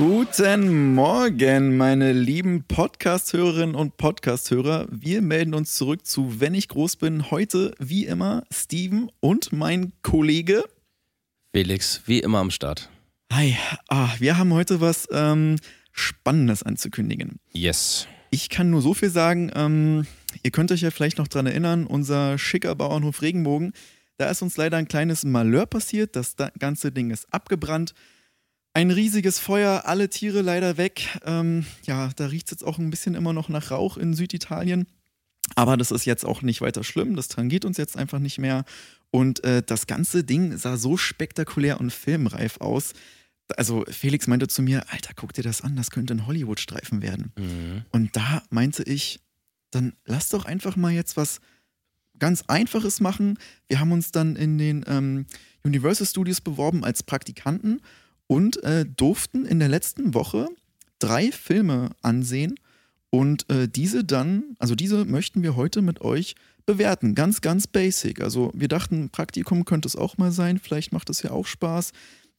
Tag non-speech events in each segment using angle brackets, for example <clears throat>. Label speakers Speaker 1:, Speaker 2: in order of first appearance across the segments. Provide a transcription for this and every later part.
Speaker 1: Guten Morgen, meine lieben Podcast-Hörerinnen und Podcast-Hörer. Wir melden uns zurück zu Wenn ich groß bin. Heute, wie immer, Steven und mein Kollege
Speaker 2: Felix, wie immer am Start.
Speaker 1: Hi, ah, wir haben heute was ähm, Spannendes anzukündigen.
Speaker 2: Yes.
Speaker 1: Ich kann nur so viel sagen, ähm, ihr könnt euch ja vielleicht noch dran erinnern, unser schicker Bauernhof Regenbogen, da ist uns leider ein kleines Malheur passiert, das ganze Ding ist abgebrannt. Ein riesiges Feuer, alle Tiere leider weg. Ähm, ja, da riecht es jetzt auch ein bisschen immer noch nach Rauch in Süditalien. Aber das ist jetzt auch nicht weiter schlimm. Das tangiert uns jetzt einfach nicht mehr. Und äh, das ganze Ding sah so spektakulär und filmreif aus. Also Felix meinte zu mir, Alter, guck dir das an, das könnte ein Hollywood-Streifen werden. Mhm. Und da meinte ich, dann lass doch einfach mal jetzt was ganz Einfaches machen. Wir haben uns dann in den ähm, Universal Studios beworben als Praktikanten und äh, durften in der letzten Woche drei Filme ansehen und äh, diese dann, also diese möchten wir heute mit euch bewerten. Ganz, ganz basic. Also wir dachten, Praktikum könnte es auch mal sein, vielleicht macht es ja auch Spaß.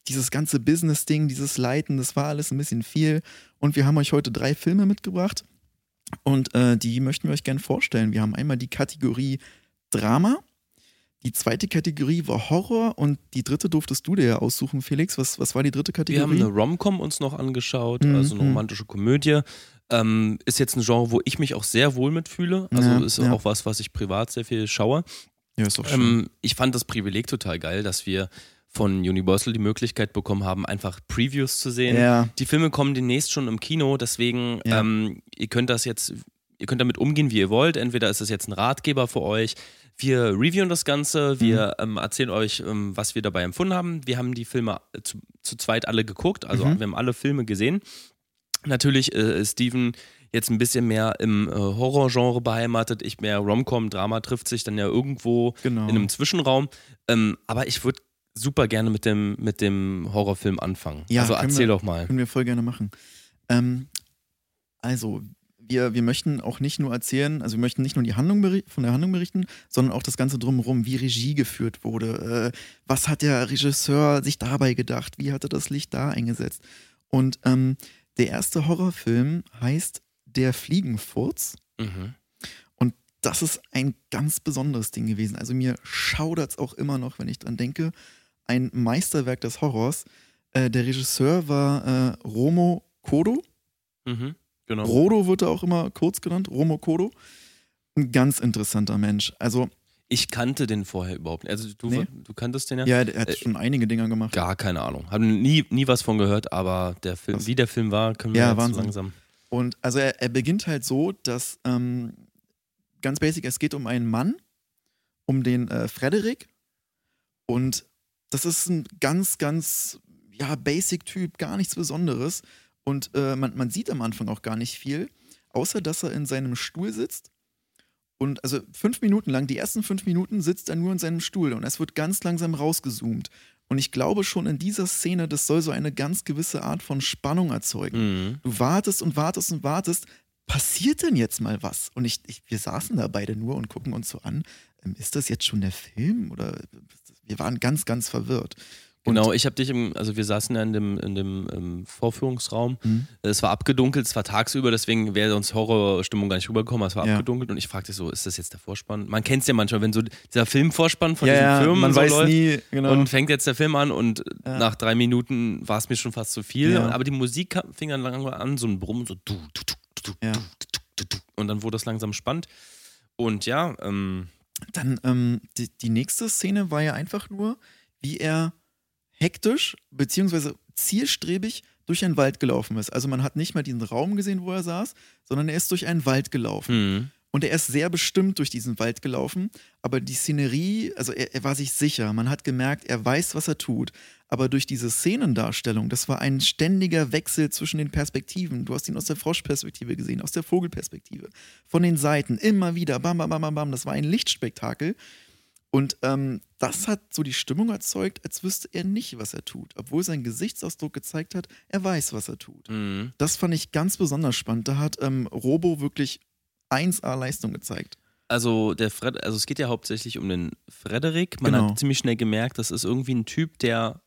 Speaker 1: Dieses ganze Business-Ding, dieses Leiten, das war alles ein bisschen viel. Und wir haben euch heute drei Filme mitgebracht und äh, die möchten wir euch gerne vorstellen. Wir haben einmal die Kategorie Drama, die zweite Kategorie war Horror und die dritte durftest du dir ja aussuchen, Felix. Was, was war die dritte Kategorie?
Speaker 2: Wir haben eine Rom-Com uns noch angeschaut, mhm. also eine romantische Komödie. Ähm, ist jetzt ein Genre, wo ich mich auch sehr wohl mitfühle. Also ja, ist ja. auch was, was ich privat sehr viel schaue.
Speaker 1: Ja, ist auch schön.
Speaker 2: Ähm, ich fand das Privileg total geil, dass wir von Universal die Möglichkeit bekommen haben, einfach Previews zu sehen. Ja. Die Filme kommen demnächst schon im Kino, deswegen ähm, ihr könnt das jetzt, ihr könnt damit umgehen, wie ihr wollt. Entweder ist es jetzt ein Ratgeber für euch, wir reviewen das Ganze, wir mhm. ähm, erzählen euch, ähm, was wir dabei empfunden haben. Wir haben die Filme äh, zu, zu zweit alle geguckt, also mhm. wir haben alle Filme gesehen. Natürlich äh, Steven jetzt ein bisschen mehr im äh, Horrorgenre beheimatet, ich mehr Romcom, Drama trifft sich dann ja irgendwo genau. in einem Zwischenraum. Ähm, aber ich würde super gerne mit dem, mit dem Horrorfilm anfangen. Ja, also erzähl
Speaker 1: wir,
Speaker 2: doch mal.
Speaker 1: Können wir voll gerne machen. Ähm, also, wir, wir möchten auch nicht nur erzählen, also wir möchten nicht nur die Handlung von der Handlung berichten, sondern auch das Ganze drumherum, wie Regie geführt wurde. Äh, was hat der Regisseur sich dabei gedacht? Wie hat er das Licht da eingesetzt? Und ähm, der erste Horrorfilm heißt Der Fliegenfurz. Mhm. Und das ist ein ganz besonderes Ding gewesen. Also mir schaudert es auch immer noch, wenn ich dran denke. Ein Meisterwerk des Horrors. Äh, der Regisseur war äh, Romo Kodo. Mhm. Genau. Rodo wird er auch immer kurz genannt, Romo Kodo. Ein ganz interessanter Mensch. Also
Speaker 2: ich kannte den vorher überhaupt nicht. Also du, nee. du kanntest den ja?
Speaker 1: Ja, er hat äh, schon einige Dinge gemacht.
Speaker 2: Gar keine Ahnung. Habe nie, nie was von gehört, aber der Film, was? wie der Film war, können wir ja, jetzt so langsam.
Speaker 1: Und also er, er beginnt halt so, dass ähm, ganz basic, es geht um einen Mann, um den äh, Frederik. Und das ist ein ganz, ganz ja, Basic-Typ, gar nichts Besonderes. Und äh, man, man sieht am Anfang auch gar nicht viel, außer dass er in seinem Stuhl sitzt. Und also fünf Minuten lang, die ersten fünf Minuten sitzt er nur in seinem Stuhl und es wird ganz langsam rausgezoomt. Und ich glaube schon in dieser Szene, das soll so eine ganz gewisse Art von Spannung erzeugen. Mhm. Du wartest und wartest und wartest. Passiert denn jetzt mal was? Und ich, ich, wir saßen da beide nur und gucken uns so an. Ähm, ist das jetzt schon der Film? Oder wir waren ganz, ganz verwirrt.
Speaker 2: Genau, ich habe dich im, also wir saßen ja in dem, in dem ähm, Vorführungsraum. Mhm. Es war abgedunkelt, es war tagsüber, deswegen wäre uns Horrorstimmung gar nicht rübergekommen, es war ja. abgedunkelt und ich fragte so, ist das jetzt der Vorspann? Man kennt es ja manchmal, wenn so dieser Filmvorspann von ja, diesen ja, Firmen man so weiß läuft nie, genau. und fängt jetzt der Film an und nach drei Minuten war es mir schon fast zu viel, aber die Musik fing dann langsam an, so ein Brummen, so du, du, du, du, du, du, du, und dann wurde es langsam spannend und ja, ähm,
Speaker 1: dann ähm, die, die nächste Szene war ja einfach nur, wie er hektisch beziehungsweise zielstrebig durch einen Wald gelaufen ist. Also man hat nicht mal diesen Raum gesehen, wo er saß, sondern er ist durch einen Wald gelaufen. Mhm. Und er ist sehr bestimmt durch diesen Wald gelaufen, aber die Szenerie, also er, er, war sich sicher, man hat gemerkt, er weiß, was er tut. Aber durch diese Szenendarstellung, das war ein ständiger Wechsel zwischen den Perspektiven. Du hast ihn aus der Froschperspektive gesehen, aus der Vogelperspektive, von den Seiten, immer wieder, bam, bam, bam, bam, bam. Das war ein Lichtspektakel. Und ähm, das hat so die Stimmung erzeugt, als wüsste er nicht, was er tut. Obwohl sein Gesichtsausdruck gezeigt hat, er weiß, was er tut. Mhm. Das fand ich ganz besonders spannend. Da hat ähm, Robo wirklich 1A Leistung gezeigt.
Speaker 2: Also, der Fred, also es geht ja hauptsächlich um den Frederik. Man genau. hat ziemlich schnell gemerkt, das ist irgendwie ein Typ, der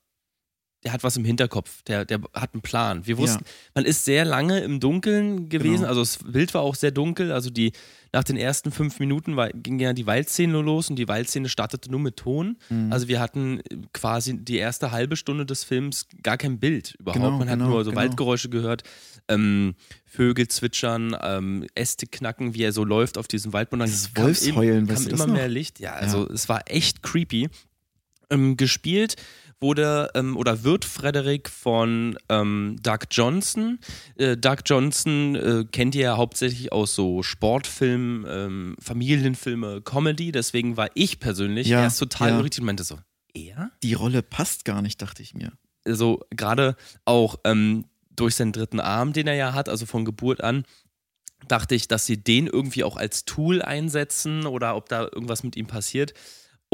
Speaker 2: der hat was im Hinterkopf, der, der hat einen Plan. Wir wussten, ja. man ist sehr lange im Dunkeln gewesen, genau. also das Bild war auch sehr dunkel, also die, nach den ersten fünf Minuten war, ging ja die Waldszene los und die Waldszene startete nur mit Ton. Mhm. Also wir hatten quasi die erste halbe Stunde des Films gar kein Bild überhaupt. Genau, man hat genau, nur so genau. Waldgeräusche gehört, ähm, Vögel zwitschern, ähm, Äste knacken, wie er so läuft auf diesem Waldboden.
Speaker 1: Dieses Wolfsheulen,
Speaker 2: kam, kam immer mehr Licht. Ja, also ja. es war echt creepy. Ähm, gespielt wurde ähm, oder wird Frederick von ähm, Doug Johnson. Äh, Doug Johnson äh, kennt ihr ja hauptsächlich aus so Sportfilmen, ähm, Familienfilme, Comedy. Deswegen war ich persönlich ja, erst total ja. richtig und meinte so, er?
Speaker 1: Die Rolle passt gar nicht, dachte ich mir.
Speaker 2: Also gerade auch ähm, durch seinen dritten Arm, den er ja hat, also von Geburt an, dachte ich, dass sie den irgendwie auch als Tool einsetzen oder ob da irgendwas mit ihm passiert.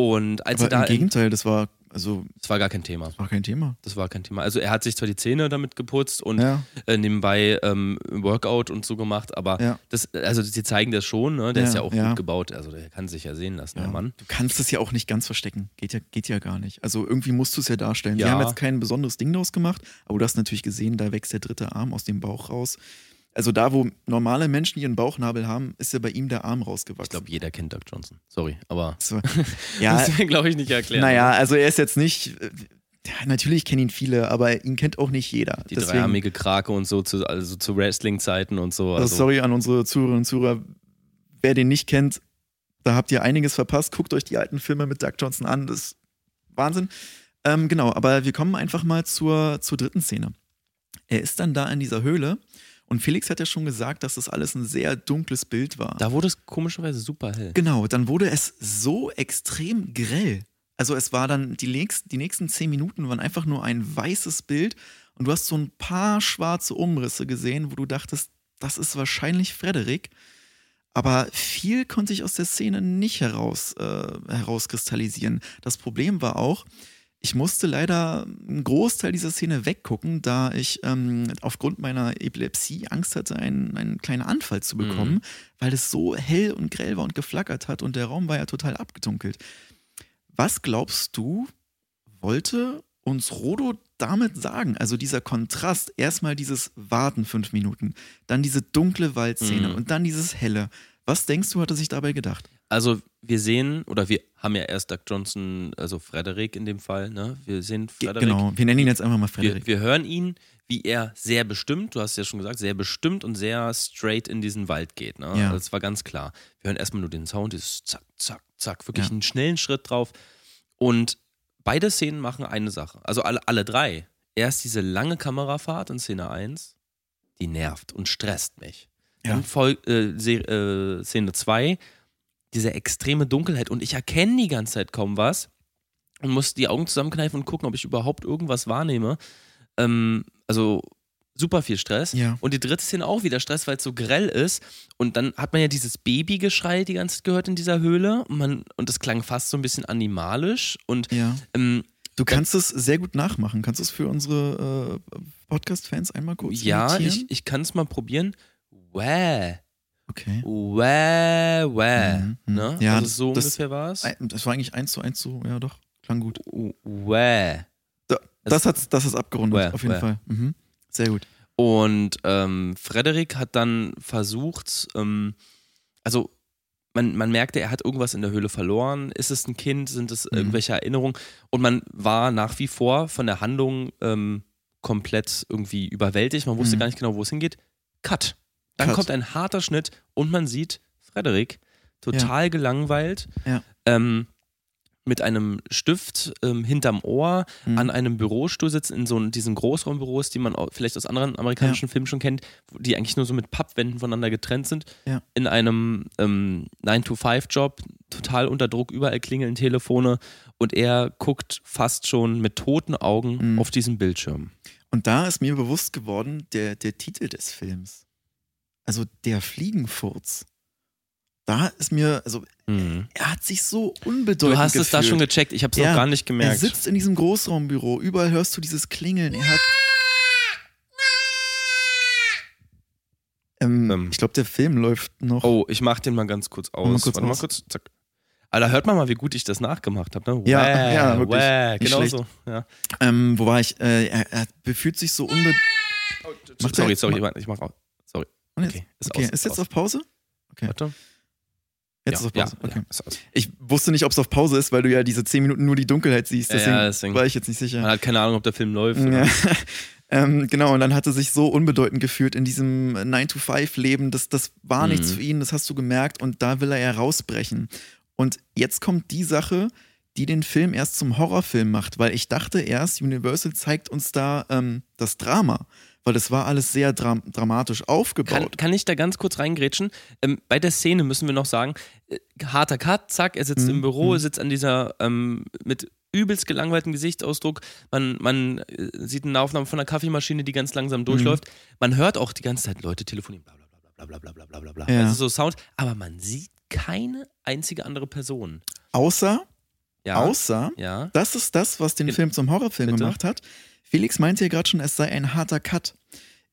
Speaker 2: Und als
Speaker 1: Aber
Speaker 2: er da
Speaker 1: im Gegenteil, das war also.
Speaker 2: Das war gar kein Thema.
Speaker 1: Das war kein Thema.
Speaker 2: Das war kein Thema. Also er hat sich zwar die Zähne damit geputzt und ja. äh, nebenbei ähm, Workout und so gemacht, aber ja. das, also sie zeigen das schon, ne? Der ja, ist ja auch gut gebaut. Also der kann sich ja sehen lassen, der Mann.
Speaker 1: Du kannst das ja auch nicht ganz verstecken. Geht ja, geht ja gar nicht. Also irgendwie musst du es ja darstellen. Die haben jetzt kein besonderes Ding daraus gemacht, aber du hast natürlich gesehen, da wächst der dritte Arm aus dem Bauch raus. Also da, wo normale Menschen ihren Bauchnabel haben, ist ja bei ihm der Arm rausgewachsen. Ich
Speaker 2: glaube, jeder kennt Doug Johnson. Sorry, aber
Speaker 1: so, <laughs> ja,
Speaker 2: wir, glaube ich, nicht erklären.
Speaker 1: Naja, also er ist jetzt nicht, natürlich kennen ihn viele, aber ihn kennt auch nicht jeder.
Speaker 2: Die Deswegen, dreiarmige Krake und so, zu, also zu Wrestling-Zeiten und so.
Speaker 1: Also. Also sorry an unsere Zuhörerinnen und Zuhörer, wer den nicht kennt, da habt ihr einiges verpasst. Guckt euch die alten Filme mit Doug Johnson an, das ist Wahnsinn. Ähm, genau, aber wir kommen einfach mal zur, zur dritten Szene. Er ist dann da in dieser Höhle und Felix hat ja schon gesagt, dass das alles ein sehr dunkles Bild war.
Speaker 2: Da wurde es komischerweise super hell.
Speaker 1: Genau, dann wurde es so extrem grell. Also es war dann, die nächsten, die nächsten zehn Minuten waren einfach nur ein weißes Bild und du hast so ein paar schwarze Umrisse gesehen, wo du dachtest, das ist wahrscheinlich Frederik. Aber viel konnte ich aus der Szene nicht heraus, äh, herauskristallisieren. Das Problem war auch, ich musste leider einen Großteil dieser Szene weggucken, da ich ähm, aufgrund meiner Epilepsie Angst hatte, einen, einen kleinen Anfall zu bekommen, mhm. weil es so hell und grell war und geflackert hat und der Raum war ja total abgedunkelt. Was glaubst du, wollte uns Rodo damit sagen? Also dieser Kontrast, erstmal dieses Warten fünf Minuten, dann diese dunkle Waldszene mhm. und dann dieses helle. Was denkst du, hat er sich dabei gedacht?
Speaker 2: Also wir sehen, oder wir haben ja erst Doug Johnson, also Frederik in dem Fall, ne? Wir sehen Frederik.
Speaker 1: Genau, wir nennen ihn jetzt einfach mal Frederik.
Speaker 2: Wir, wir, hören ihn, wie er sehr bestimmt, du hast ja schon gesagt, sehr bestimmt und sehr straight in diesen Wald geht. Ne? Ja. Also das war ganz klar. Wir hören erstmal nur den Sound, dieses zack, zack, zack, wirklich ja. einen schnellen Schritt drauf. Und beide Szenen machen eine Sache. Also alle, alle drei. Erst diese lange Kamerafahrt in Szene 1, die nervt und stresst mich. Ja. Dann Voll, äh, äh, Szene 2 diese extreme Dunkelheit und ich erkenne die ganze Zeit kaum was und muss die Augen zusammenkneifen und gucken, ob ich überhaupt irgendwas wahrnehme. Ähm, also super viel Stress. Ja. Und die dritte Szene auch wieder Stress, weil es so grell ist. Und dann hat man ja dieses Babygeschrei die ganze Zeit gehört in dieser Höhle. Und, man, und das klang fast so ein bisschen animalisch. Und
Speaker 1: ja. ähm, Du kannst es sehr gut nachmachen. Kannst du es für unsere äh, Podcast-Fans einmal kurz
Speaker 2: Ja, imitieren? ich, ich kann es mal probieren. Wäh.
Speaker 1: Okay.
Speaker 2: Wäh, wäh. Mhm, mhm. Ne?
Speaker 1: Ja,
Speaker 2: also so
Speaker 1: das,
Speaker 2: ungefähr war es.
Speaker 1: Das war eigentlich eins zu eins so, ja doch, klang gut.
Speaker 2: Wäh.
Speaker 1: Da, das hat das ist abgerundet, wäh, auf jeden wäh. Fall. Mhm. Sehr gut.
Speaker 2: Und ähm, Frederik hat dann versucht, ähm, also man, man merkte, er hat irgendwas in der Höhle verloren. Ist es ein Kind? Sind es mhm. irgendwelche Erinnerungen? Und man war nach wie vor von der Handlung ähm, komplett irgendwie überwältigt. Man wusste mhm. gar nicht genau, wo es hingeht. Cut. Dann Cut. kommt ein harter Schnitt und man sieht Frederik total ja. gelangweilt. Ja. Ähm, mit einem Stift ähm, hinterm Ohr mhm. an einem Bürostuhl sitzt, in so diesen Großraumbüros, die man auch vielleicht aus anderen amerikanischen ja. Filmen schon kennt, die eigentlich nur so mit Pappwänden voneinander getrennt sind, ja. in einem ähm, 9-to-5-Job, total unter Druck, überall klingeln Telefone und er guckt fast schon mit toten Augen mhm. auf diesen Bildschirm.
Speaker 1: Und da ist mir bewusst geworden, der, der Titel des Films also der Fliegenfurz. da ist mir, also mhm. er hat sich so unbedeutend
Speaker 2: Du hast
Speaker 1: gefühlt.
Speaker 2: es da schon gecheckt, ich habe es noch gar nicht gemerkt.
Speaker 1: Er sitzt in diesem Großraumbüro, überall hörst du dieses Klingeln. Er hat ähm, ähm. Ich glaube, der Film läuft noch.
Speaker 2: Oh, ich mach den mal ganz kurz aus. Mal kurz Warte aus. mal kurz, zack. Da hört man mal, wie gut ich das nachgemacht habe. Ne?
Speaker 1: Ja, Wäh, ja, wirklich.
Speaker 2: Wäh, genau so. Ja.
Speaker 1: Ähm, wo war ich? Äh, er, er befühlt sich so unbe...
Speaker 2: Oh, sorry, sorry, ich mach auch. Sorry.
Speaker 1: Okay, ist, okay. Aus, ist jetzt aus. auf Pause?
Speaker 2: Okay. Warte.
Speaker 1: Jetzt ja, ist auf Pause. Ja, okay. Ja, ich wusste nicht, ob es auf Pause ist, weil du ja diese 10 Minuten nur die Dunkelheit siehst. Deswegen, ja, deswegen, war ich jetzt nicht sicher.
Speaker 2: Man hat keine Ahnung, ob der Film läuft. <laughs>
Speaker 1: ähm, genau, und dann hat er sich so unbedeutend gefühlt in diesem 9-to-5-Leben. Das, das war mhm. nichts für ihn, das hast du gemerkt. Und da will er ja rausbrechen. Und jetzt kommt die Sache, die den Film erst zum Horrorfilm macht, weil ich dachte erst, Universal zeigt uns da ähm, das Drama weil das war alles sehr dram dramatisch aufgebaut.
Speaker 2: Kann, kann, ich da ganz kurz reingrätschen? Ähm, bei der Szene müssen wir noch sagen, äh, harter Cut, zack, er sitzt mhm. im Büro, mhm. sitzt an dieser ähm, mit übelst gelangweilten Gesichtsausdruck. Man, man äh, sieht eine Aufnahme von einer Kaffeemaschine, die ganz langsam durchläuft. Mhm. Man hört auch die ganze Zeit Leute telefonieren, bla bla bla bla bla bla bla bla bla. Ja. Also so Sound, aber man sieht keine einzige andere Person.
Speaker 1: Außer,
Speaker 2: ja.
Speaker 1: außer,
Speaker 2: ja.
Speaker 1: das ist das, was den Film zum Horrorfilm Bitte? gemacht hat. Felix meinte ja gerade schon, es sei ein harter Cut.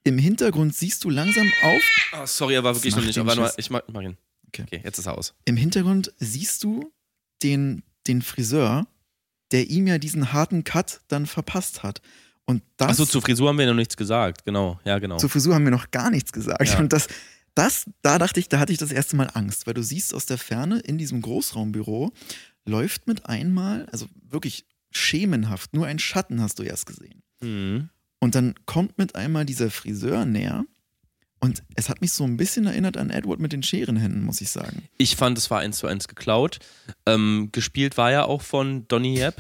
Speaker 1: Im Hintergrund siehst du langsam auf.
Speaker 2: Oh, sorry, er war wirklich noch nicht. Aber nur, ich mach, mach ihn. Okay. okay, jetzt ist er aus.
Speaker 1: Im Hintergrund siehst du den, den Friseur, der ihm ja diesen harten Cut dann verpasst hat. Und das.
Speaker 2: Achso, zur Frisur haben wir noch nichts gesagt. Genau, ja, genau.
Speaker 1: Zur Frisur haben wir noch gar nichts gesagt. Ja. Und das, das, da dachte ich, da hatte ich das erste Mal Angst, weil du siehst aus der Ferne in diesem Großraumbüro läuft mit einmal, also wirklich schemenhaft, nur ein Schatten hast du erst gesehen.
Speaker 2: Mhm.
Speaker 1: Und dann kommt mit einmal dieser Friseur näher. Und es hat mich so ein bisschen erinnert an Edward mit den Scherenhänden, muss ich sagen.
Speaker 2: Ich fand, es war eins zu eins geklaut. Ähm, gespielt war ja auch von Donny Yep.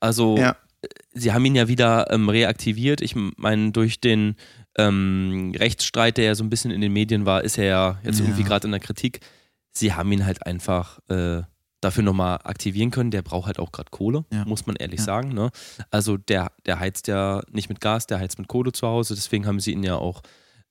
Speaker 2: Also, ja. Äh, sie haben ihn ja wieder ähm, reaktiviert. Ich meine, durch den ähm, Rechtsstreit, der ja so ein bisschen in den Medien war, ist er ja jetzt ja. irgendwie gerade in der Kritik. Sie haben ihn halt einfach äh, dafür nochmal aktivieren können. Der braucht halt auch gerade Kohle, ja. muss man ehrlich ja. sagen. Ne? Also der, der heizt ja nicht mit Gas, der heizt mit Kohle zu Hause. Deswegen haben sie ihn ja auch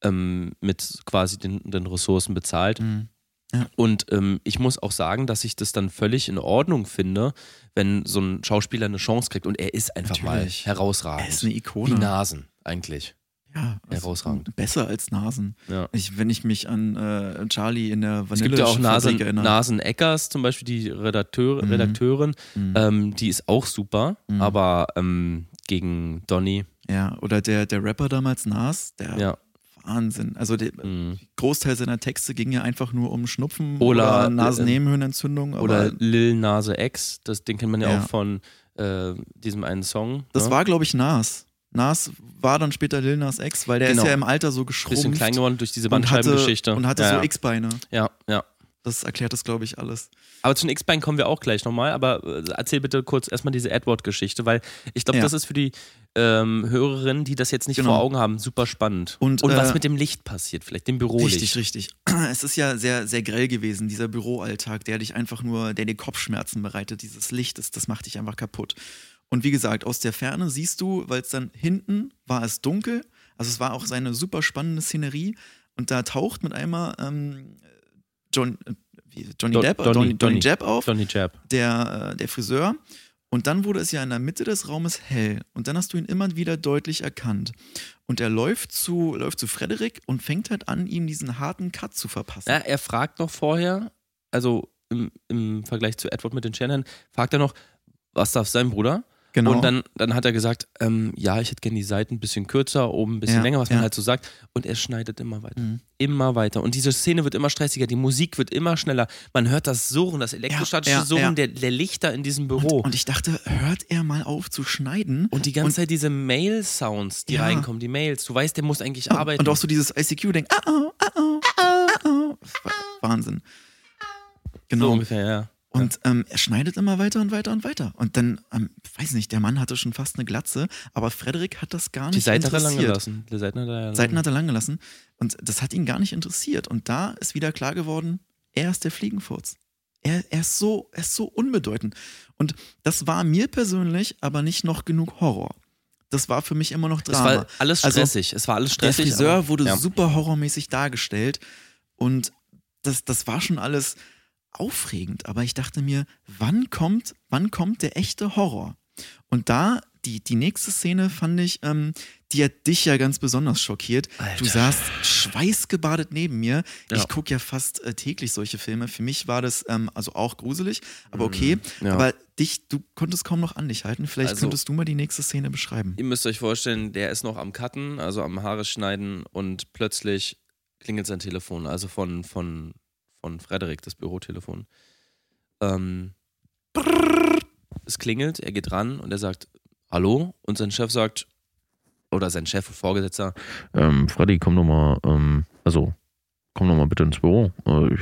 Speaker 2: ähm, mit quasi den, den Ressourcen bezahlt.
Speaker 1: Mhm.
Speaker 2: Ja. Und ähm, ich muss auch sagen, dass ich das dann völlig in Ordnung finde, wenn so ein Schauspieler eine Chance kriegt und er ist einfach Natürlich. mal herausragend. Er
Speaker 1: ist eine Ikone.
Speaker 2: Wie Nasen eigentlich.
Speaker 1: Ja,
Speaker 2: herausragend.
Speaker 1: Besser als Nasen.
Speaker 2: Ja.
Speaker 1: Ich, wenn ich mich an äh, Charlie in der Vanille Es
Speaker 2: gibt ja auch Nasen, Nasen Eckers, zum Beispiel die Redakteur, mhm. Redakteurin, mhm. Ähm, die ist auch super, mhm. aber ähm, gegen Donny.
Speaker 1: Ja, oder der, der Rapper damals Nas, der
Speaker 2: ja.
Speaker 1: Wahnsinn. Also der
Speaker 2: mhm.
Speaker 1: Großteil seiner Texte ging ja einfach nur um Schnupfen oder, oder Nasennebenhöhlenentzündung.
Speaker 2: Oder Lil Nase X, das, den kennt man ja, ja. auch von äh, diesem einen Song.
Speaker 1: Das
Speaker 2: ne?
Speaker 1: war, glaube ich, Nas. Nas war dann später Lil Nas X, weil der genau. ist ja im Alter so geschrumpft.
Speaker 2: Bisschen klein geworden durch diese Bandscheibengeschichte.
Speaker 1: Und hatte, und hatte ja, so X-Beine.
Speaker 2: Ja, ja.
Speaker 1: Das erklärt das, glaube ich, alles.
Speaker 2: Aber zu den X-Beinen kommen wir auch gleich nochmal. Aber äh, erzähl bitte kurz erstmal diese Edward-Geschichte, weil ich glaube, ja. das ist für die ähm, Hörerinnen, die das jetzt nicht genau. vor Augen haben, super spannend.
Speaker 1: Und,
Speaker 2: und
Speaker 1: äh,
Speaker 2: was mit dem Licht passiert, vielleicht dem Bürolicht.
Speaker 1: Richtig, richtig. <clears throat> Es ist ja sehr, sehr grell gewesen, dieser Büroalltag, der dich einfach nur, der dir Kopfschmerzen bereitet. Dieses Licht, das, das macht dich einfach kaputt. Und wie gesagt, aus der Ferne siehst du, weil es dann hinten war es dunkel, also es war auch seine super spannende Szenerie und da taucht mit einmal ähm, John, äh, Johnny Depp, Donny, Donny, Donny Depp auf,
Speaker 2: Donny Depp.
Speaker 1: Der, äh, der Friseur. Und dann wurde es ja in der Mitte des Raumes hell. Und dann hast du ihn immer wieder deutlich erkannt. Und er läuft zu, läuft zu Frederik und fängt halt an, ihm diesen harten Cut zu verpassen.
Speaker 2: Ja, er fragt noch vorher, also im, im Vergleich zu Edward mit den Shanahan, fragt er noch, was darf sein Bruder?
Speaker 1: Genau.
Speaker 2: Und dann, dann hat er gesagt, ähm, ja, ich hätte gerne die Seiten ein bisschen kürzer, oben ein bisschen ja, länger, was man halt so sagt. Und er schneidet immer weiter. Mhm. Immer weiter. Und diese Szene wird immer stressiger, die Musik wird immer schneller. Man hört das Surren, das elektrostatische ja, Surren der, der Lichter in diesem Büro.
Speaker 1: Und, und, ich dachte, hört er mal auf zu schneiden.
Speaker 2: Und die ganze und, Zeit diese Mail-Sounds, die reinkommen, die Mails. Du weißt, der muss eigentlich arbeiten.
Speaker 1: Und auch so dieses ICQ-Ding. Ah, oh, ah, oh, ah, oh. Wahnsinn.
Speaker 2: Genau. So ungefähr, ja.
Speaker 1: Und ähm, er schneidet immer weiter und weiter und weiter. Und dann, ähm, weiß nicht, der Mann hatte schon fast eine Glatze, aber Frederik hat das gar nicht
Speaker 2: Die Seiten
Speaker 1: interessiert.
Speaker 2: hat er lang gelassen. Die Seiten hat er,
Speaker 1: lang. Seiten hat er lang gelassen. Und das hat ihn gar nicht interessiert. Und da ist wieder klar geworden, er ist der Fliegenfurz. Er, er, ist so, er ist so unbedeutend. Und das war mir persönlich aber nicht noch genug Horror. Das war für mich immer noch Drama.
Speaker 2: Es war alles also stressig. Also, es war alles stressig.
Speaker 1: Der Friseur wurde ja. super horrormäßig dargestellt. Und das, das war schon alles aufregend, aber ich dachte mir, wann kommt, wann kommt der echte Horror? Und da die, die nächste Szene fand ich, ähm, die hat dich ja ganz besonders schockiert. Alter. Du saßt schweißgebadet neben mir. Ja. Ich gucke ja fast äh, täglich solche Filme. Für mich war das ähm, also auch gruselig, aber okay. Mhm. Ja. Aber dich, du konntest kaum noch an dich halten. Vielleicht also, könntest du mal die nächste Szene beschreiben.
Speaker 2: Ihr müsst euch vorstellen, der ist noch am Cutten, also am Haare schneiden und plötzlich klingelt sein Telefon, also von, von, von Frederik, das Bürotelefon. Ähm, es klingelt, er geht ran und er sagt, Hallo? Und sein Chef sagt, oder sein Chef, Vorgesetzter,
Speaker 3: ähm, Freddy, komm doch mal, ähm, also, komm doch mal bitte ins Büro. Äh, ich,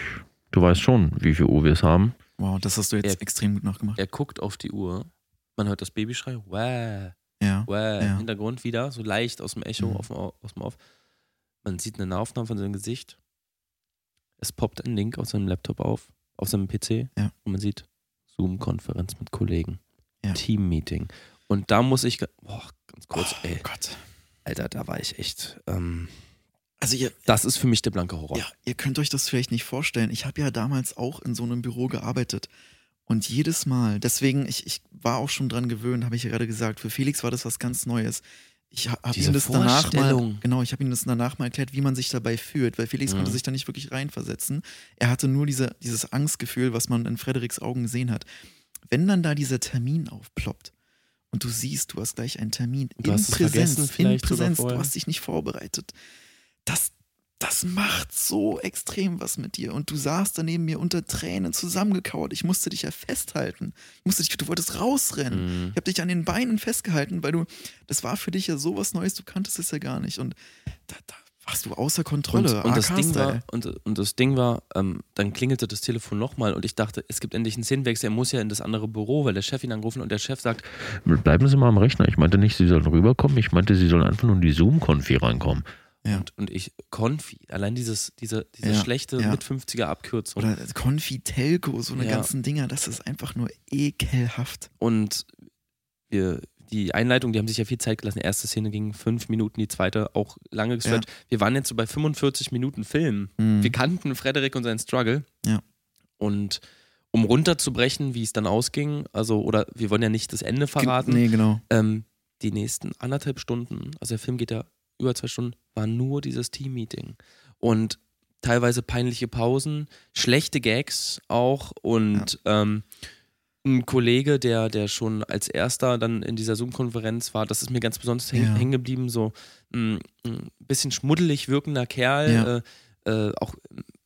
Speaker 3: du weißt schon, wie viel Uhr wir es haben.
Speaker 1: Wow, das hast du jetzt
Speaker 2: er,
Speaker 1: extrem gut nachgemacht.
Speaker 2: Er guckt auf die Uhr, man hört das Babyschrei, Wäh.
Speaker 1: Ja,
Speaker 2: Wäh.
Speaker 1: ja.
Speaker 2: Hintergrund wieder, so leicht aus dem Echo, mhm. auf, aus dem Auf. Man sieht eine Aufnahme von seinem Gesicht. Es poppt ein Link auf seinem Laptop auf, auf seinem PC.
Speaker 1: Ja.
Speaker 2: Und man sieht Zoom-Konferenz mit Kollegen.
Speaker 1: Ja.
Speaker 2: Team-Meeting. Und da muss ich, boah, ganz kurz,
Speaker 1: oh,
Speaker 2: ey.
Speaker 1: Gott.
Speaker 2: Alter, da war ich echt. Ähm,
Speaker 1: also ihr,
Speaker 2: das ist für mich der blanke Horror.
Speaker 1: Ja, ihr könnt euch das vielleicht nicht vorstellen. Ich habe ja damals auch in so einem Büro gearbeitet. Und jedes Mal, deswegen, ich, ich war auch schon dran gewöhnt, habe ich ja gerade gesagt, für Felix war das was ganz Neues. Ich habe ihm das danach mal, genau, ich habe ihm das danach mal erklärt, wie man sich dabei fühlt, weil Felix mhm. konnte sich da nicht wirklich reinversetzen. Er hatte nur diese, dieses Angstgefühl, was man in Frederiks Augen gesehen hat. Wenn dann da dieser Termin aufploppt, und du siehst, du hast gleich einen Termin
Speaker 2: du in Präsenz, in
Speaker 1: Präsenz, du hast dich nicht vorbereitet. Das, das macht so extrem was mit dir. Und du saßt daneben mir unter Tränen zusammengekauert. Ich musste dich ja festhalten. Ich musste dich, du wolltest rausrennen. Mhm. Ich habe dich an den Beinen festgehalten, weil du, das war für dich ja sowas Neues, du kanntest es ja gar nicht. Und da, da warst du außer Kontrolle.
Speaker 2: Und, und das, Ding war, und, und, das Ding war, ähm, dann klingelte das Telefon nochmal und ich dachte, es gibt endlich einen Szenenwechsel, er muss ja in das andere Büro, weil der Chef ihn angerufen und der Chef sagt:
Speaker 3: Bleiben Sie mal am Rechner. Ich meinte nicht, Sie sollen rüberkommen, ich meinte, Sie sollen einfach nur in die Zoom-Konfi reinkommen.
Speaker 2: Ja. Und, und ich, Konfi, allein dieses, diese, diese ja, schlechte ja. mit 50er Abkürzung.
Speaker 1: Oder Konfi, Telco, so eine ganzen Dinger, das ist einfach nur ekelhaft.
Speaker 2: Und wir, die Einleitung, die haben sich ja viel Zeit gelassen. Die erste Szene ging fünf Minuten, die zweite auch lange gestört. Ja. Wir waren jetzt so bei 45 Minuten Film. Mhm. Wir kannten Frederik und seinen Struggle.
Speaker 1: Ja.
Speaker 2: Und um runterzubrechen, wie es dann ausging, also, oder wir wollen ja nicht das Ende verraten.
Speaker 1: Nee, genau.
Speaker 2: Ähm, die nächsten anderthalb Stunden, also der Film geht ja über zwei Stunden, war nur dieses Team-Meeting. Und teilweise peinliche Pausen, schlechte Gags auch und ja. ähm, ein Kollege, der, der schon als erster dann in dieser Zoom-Konferenz war, das ist mir ganz besonders ja. hängen geblieben, so ein, ein, bisschen schmuddelig wirkender Kerl, ja. äh, äh, auch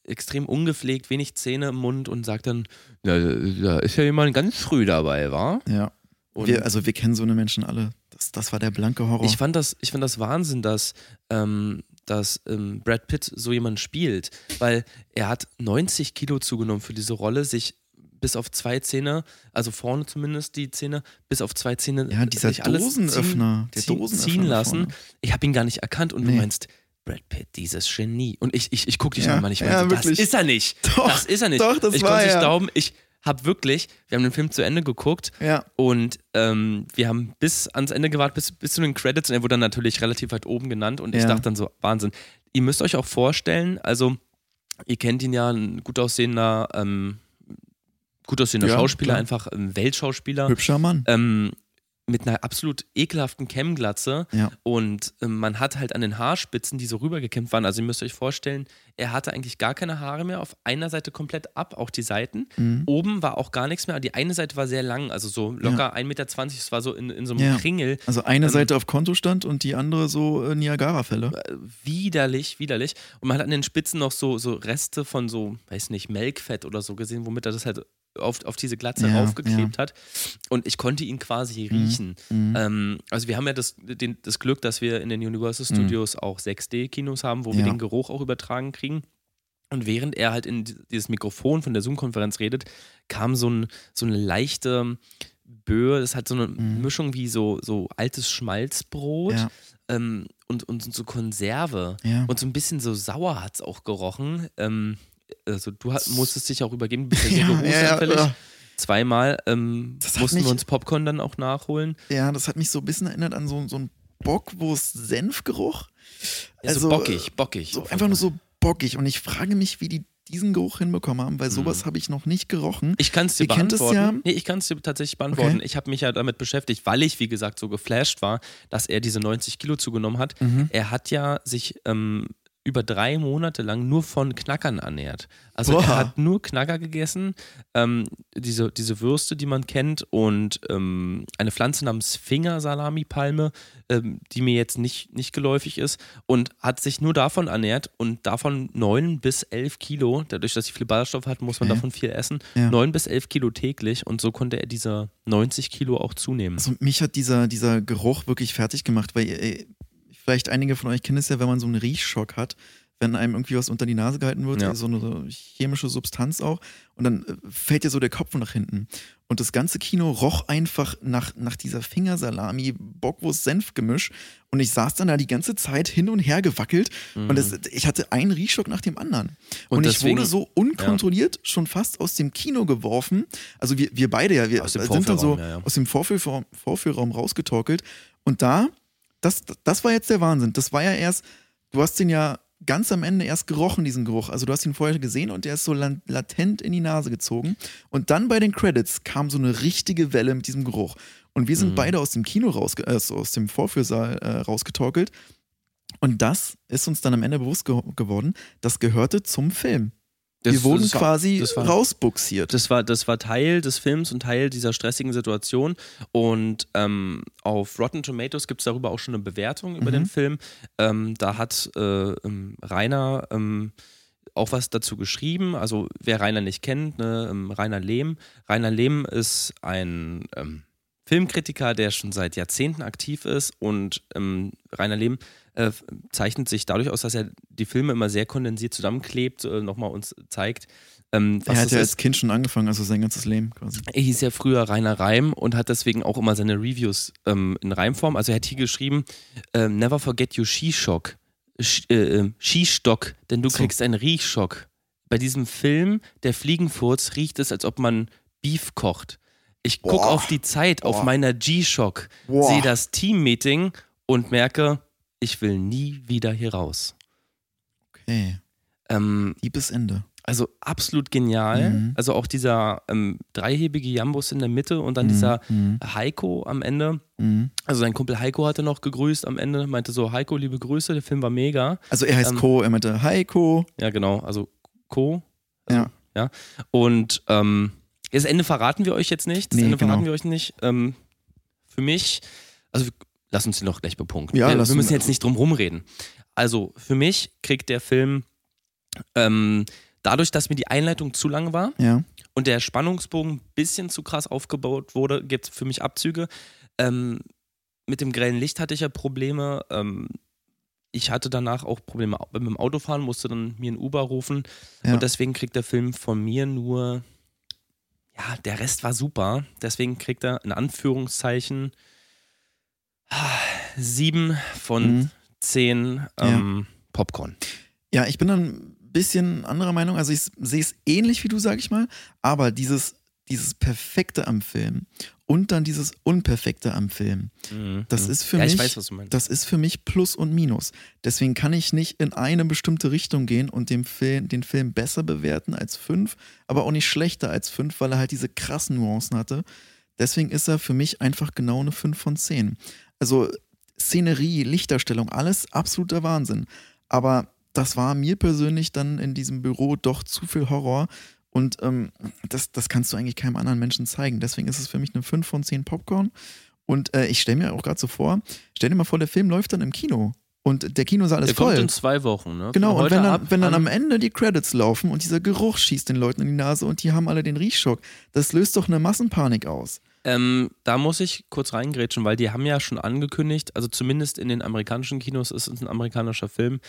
Speaker 2: extrem ungepflegt, wenig Zähne im Mund und sagt dann, da, da ist ja jemand ganz früh dabei, war?
Speaker 1: Ja. Wir, also wir kennen so eine Menschen alle. Das, das war der blanke Horror.
Speaker 2: Ich fand das, ich fand das Wahnsinn, dass, ähm, dass ähm, Brad Pitt so jemanden spielt, weil er hat 90 Kilo zugenommen für diese Rolle, sich bis auf zwei Zähne, also vorne zumindest die Zähne, bis auf zwei Zähne.
Speaker 1: Ja, dieser Dosenöffner,
Speaker 2: ziehen, der Dosenöffner ziehen lassen. Ich habe ihn gar nicht erkannt und nee. du meinst, Brad Pitt, dieses Genie. Und ich, ich, ich gucke dich ja, nochmal nicht mehr. Ja, das ist er nicht. Doch, das ist er nicht.
Speaker 1: Doch, das
Speaker 2: ich
Speaker 1: war
Speaker 2: konnte
Speaker 1: nicht
Speaker 2: glauben, ich habe wirklich, wir haben den Film zu Ende geguckt
Speaker 1: ja.
Speaker 2: und ähm, wir haben bis ans Ende gewartet, bis, bis zu den Credits und er wurde dann natürlich relativ weit oben genannt und ich dachte dann so, Wahnsinn. Ihr müsst euch auch vorstellen, also ihr kennt ihn ja, ein gut aussehender ähm, gut aussehender ja, Schauspieler, klar. einfach ein Weltschauspieler.
Speaker 1: Hübscher Mann.
Speaker 2: Ähm, mit einer absolut ekelhaften Kämmglatze
Speaker 1: ja.
Speaker 2: und äh, man hat halt an den Haarspitzen, die so rübergekämmt waren, also ihr müsst euch vorstellen, er hatte eigentlich gar keine Haare mehr, auf einer Seite komplett ab, auch die Seiten.
Speaker 1: Mhm.
Speaker 2: Oben war auch gar nichts mehr, die eine Seite war sehr lang, also so locker ja. 1,20 Meter, es war so in, in so einem ja. Kringel.
Speaker 1: Also eine ähm, Seite auf Kontostand und die andere so äh, Niagara-Fälle.
Speaker 2: Äh, widerlich, widerlich. Und man hat an den Spitzen noch so, so Reste von so, weiß nicht, Melkfett oder so gesehen, womit er das halt auf, auf diese Glatze ja, raufgeklebt ja. hat. Und ich konnte ihn quasi mhm, riechen.
Speaker 1: Mhm.
Speaker 2: Ähm, also wir haben ja das, den, das Glück, dass wir in den Universal mhm. Studios mhm. auch 6D-Kinos haben, wo ja. wir den Geruch auch übertragen kriegen. Und während er halt in dieses Mikrofon von der Zoom-Konferenz redet, kam so, ein, so eine leichte Böe, das hat so eine mhm. Mischung wie so, so altes Schmalzbrot. Ähm, und, und so Konserve. Und so ein bisschen so sauer hat es auch gerochen. Ähm, also du hat, musstest dich auch übergeben, bist ja sehr geruchsanfällig. Ja, ja, Zweimal ähm, mussten mich, wir uns Popcorn dann auch nachholen.
Speaker 1: Ja, das hat mich so ein bisschen erinnert an so, so einen Bockwurst-Senfgeruch.
Speaker 2: Ja, also, so bockig, bockig.
Speaker 1: So einfach nur so bockig. Und ich frage mich, wie die diesen Geruch hinbekommen haben, weil mhm. sowas habe ich noch nicht gerochen.
Speaker 2: Ich kann es dir Ihr beantworten. Ja? Nee, ich kann es dir tatsächlich beantworten. Okay. Ich habe mich ja damit beschäftigt, weil ich, wie gesagt, so geflasht war, dass er diese 90 Kilo zugenommen hat. Mhm. Er hat ja sich ähm, über drei Monate lang nur von Knackern ernährt. Also Boah. er hat nur Knacker gegessen, ähm, diese, diese Würste, die man kennt, und ähm, eine Pflanze namens Fingersalami-Palme, ähm, die mir jetzt nicht, nicht geläufig ist, und hat sich nur davon ernährt und davon neun bis elf Kilo, dadurch, dass sie viel Ballaststoff hat, muss man okay. davon viel essen, neun ja. bis elf Kilo täglich und so konnte er diese 90 Kilo auch zunehmen.
Speaker 1: Also mich hat dieser, dieser Geruch wirklich fertig gemacht, weil äh, vielleicht einige von euch kennen es ja, wenn man so einen Riechschock hat, wenn einem irgendwie was unter die Nase gehalten wird, ja. so eine chemische Substanz auch, und dann äh, fällt dir so der Kopf nach hinten. Und das ganze Kino roch einfach nach, nach dieser Fingersalami, Bockwurst-Senf-Gemisch. Und ich saß dann da die ganze Zeit hin und her gewackelt. Mhm. Und das, ich hatte einen Riechschock nach dem anderen. Und, und deswegen, ich wurde so unkontrolliert ja. schon fast aus dem Kino geworfen. Also wir, wir beide ja, wir sind dann so ja, ja. aus dem Vorführraum, Vorführraum rausgetorkelt. Und da das, das war jetzt der Wahnsinn. Das war ja erst, du hast den ja ganz am Ende erst gerochen, diesen Geruch. Also du hast ihn vorher gesehen und der ist so latent in die Nase gezogen. Und dann bei den Credits kam so eine richtige Welle mit diesem Geruch. Und wir sind mhm. beide aus dem Kino raus, äh, aus dem Vorführsaal äh, rausgetorkelt. Und das ist uns dann am Ende bewusst ge geworden, das gehörte zum Film. Das, wir wurden quasi das war, rausbuxiert.
Speaker 2: Das war, das war Teil des Films und Teil dieser stressigen Situation. Und ähm, auf Rotten Tomatoes gibt es darüber auch schon eine Bewertung über mhm. den Film. Ähm, da hat äh, ähm, Rainer ähm, auch was dazu geschrieben. Also wer Rainer nicht kennt, ne, ähm, Rainer Lehm. Rainer Lehm ist ein ähm, Filmkritiker, der schon seit Jahrzehnten aktiv ist und Rainer Lehm äh, zeichnet sich dadurch aus, dass er die Filme immer sehr kondensiert zusammenklebt, äh, nochmal uns zeigt.
Speaker 1: Ähm, er hat ja als Kind schon angefangen, also sein ganzes Leben quasi.
Speaker 2: Er hieß ja früher Rainer Reim und hat deswegen auch immer seine Reviews ähm, in Reimform. Also er hat hier geschrieben, äh, never forget your Skischock. Sch, äh, äh, Skistock, denn du so. kriegst einen Riechschock. Bei diesem Film, der Fliegenfurz, riecht es, als ob man Beef kocht. Ich gucke auf die Zeit, Boah. auf meiner G-Shock, sehe das Team-Meeting und merke, ich will nie wieder hier raus.
Speaker 1: Okay. Ähm, Liebes Ende.
Speaker 2: Also absolut genial. Mhm. Also auch dieser ähm, dreihebige Jambus in der Mitte und dann mhm. dieser mhm. Heiko am Ende. Mhm. Also sein Kumpel Heiko hatte noch gegrüßt am Ende, meinte so, Heiko, liebe Grüße, der Film war mega.
Speaker 1: Also er heißt ähm, Co, er meinte Heiko.
Speaker 2: Ja, genau, also Co. Also, ja. ja. Und ähm, das Ende verraten wir euch jetzt nicht. Das nee, Ende verraten genau. wir euch nicht. Ähm, für mich, also Lass uns den noch gleich bepunkten. Ja, wir, wir müssen jetzt nicht drum rumreden. Also für mich kriegt der Film ähm, dadurch, dass mir die Einleitung zu lang war
Speaker 1: ja.
Speaker 2: und der Spannungsbogen ein bisschen zu krass aufgebaut wurde, gibt es für mich Abzüge. Ähm, mit dem grellen Licht hatte ich ja Probleme. Ähm, ich hatte danach auch Probleme mit dem Autofahren, musste dann mir ein Uber rufen. Ja. Und deswegen kriegt der Film von mir nur, ja, der Rest war super. Deswegen kriegt er in Anführungszeichen Sieben von mhm. zehn ähm, ja. Popcorn.
Speaker 1: Ja, ich bin dann ein bisschen anderer Meinung. Also ich sehe es ähnlich wie du, sag ich mal, aber dieses, dieses Perfekte am Film und dann dieses Unperfekte am Film. Mhm. Das ist für ja, mich, weiß, das ist für mich Plus und Minus. Deswegen kann ich nicht in eine bestimmte Richtung gehen und den Film, den Film besser bewerten als fünf, aber auch nicht schlechter als fünf, weil er halt diese krassen Nuancen hatte. Deswegen ist er für mich einfach genau eine 5 von 10. Also Szenerie, Lichterstellung, alles absoluter Wahnsinn. Aber das war mir persönlich dann in diesem Büro doch zu viel Horror. Und ähm, das, das kannst du eigentlich keinem anderen Menschen zeigen. Deswegen ist es für mich eine 5 von 10 Popcorn. Und äh, ich stelle mir auch gerade so vor, stell dir mal vor, der Film läuft dann im Kino. Und der Kinosaal ist der voll. Kommt
Speaker 2: in zwei Wochen, ne?
Speaker 1: Genau, und wenn dann, wenn dann am Ende die Credits laufen und dieser Geruch schießt den Leuten in die Nase und die haben alle den Riechschock, das löst doch eine Massenpanik aus.
Speaker 2: Ähm, da muss ich kurz reingrätschen, weil die haben ja schon angekündigt, also zumindest in den amerikanischen Kinos ist es ein amerikanischer Film,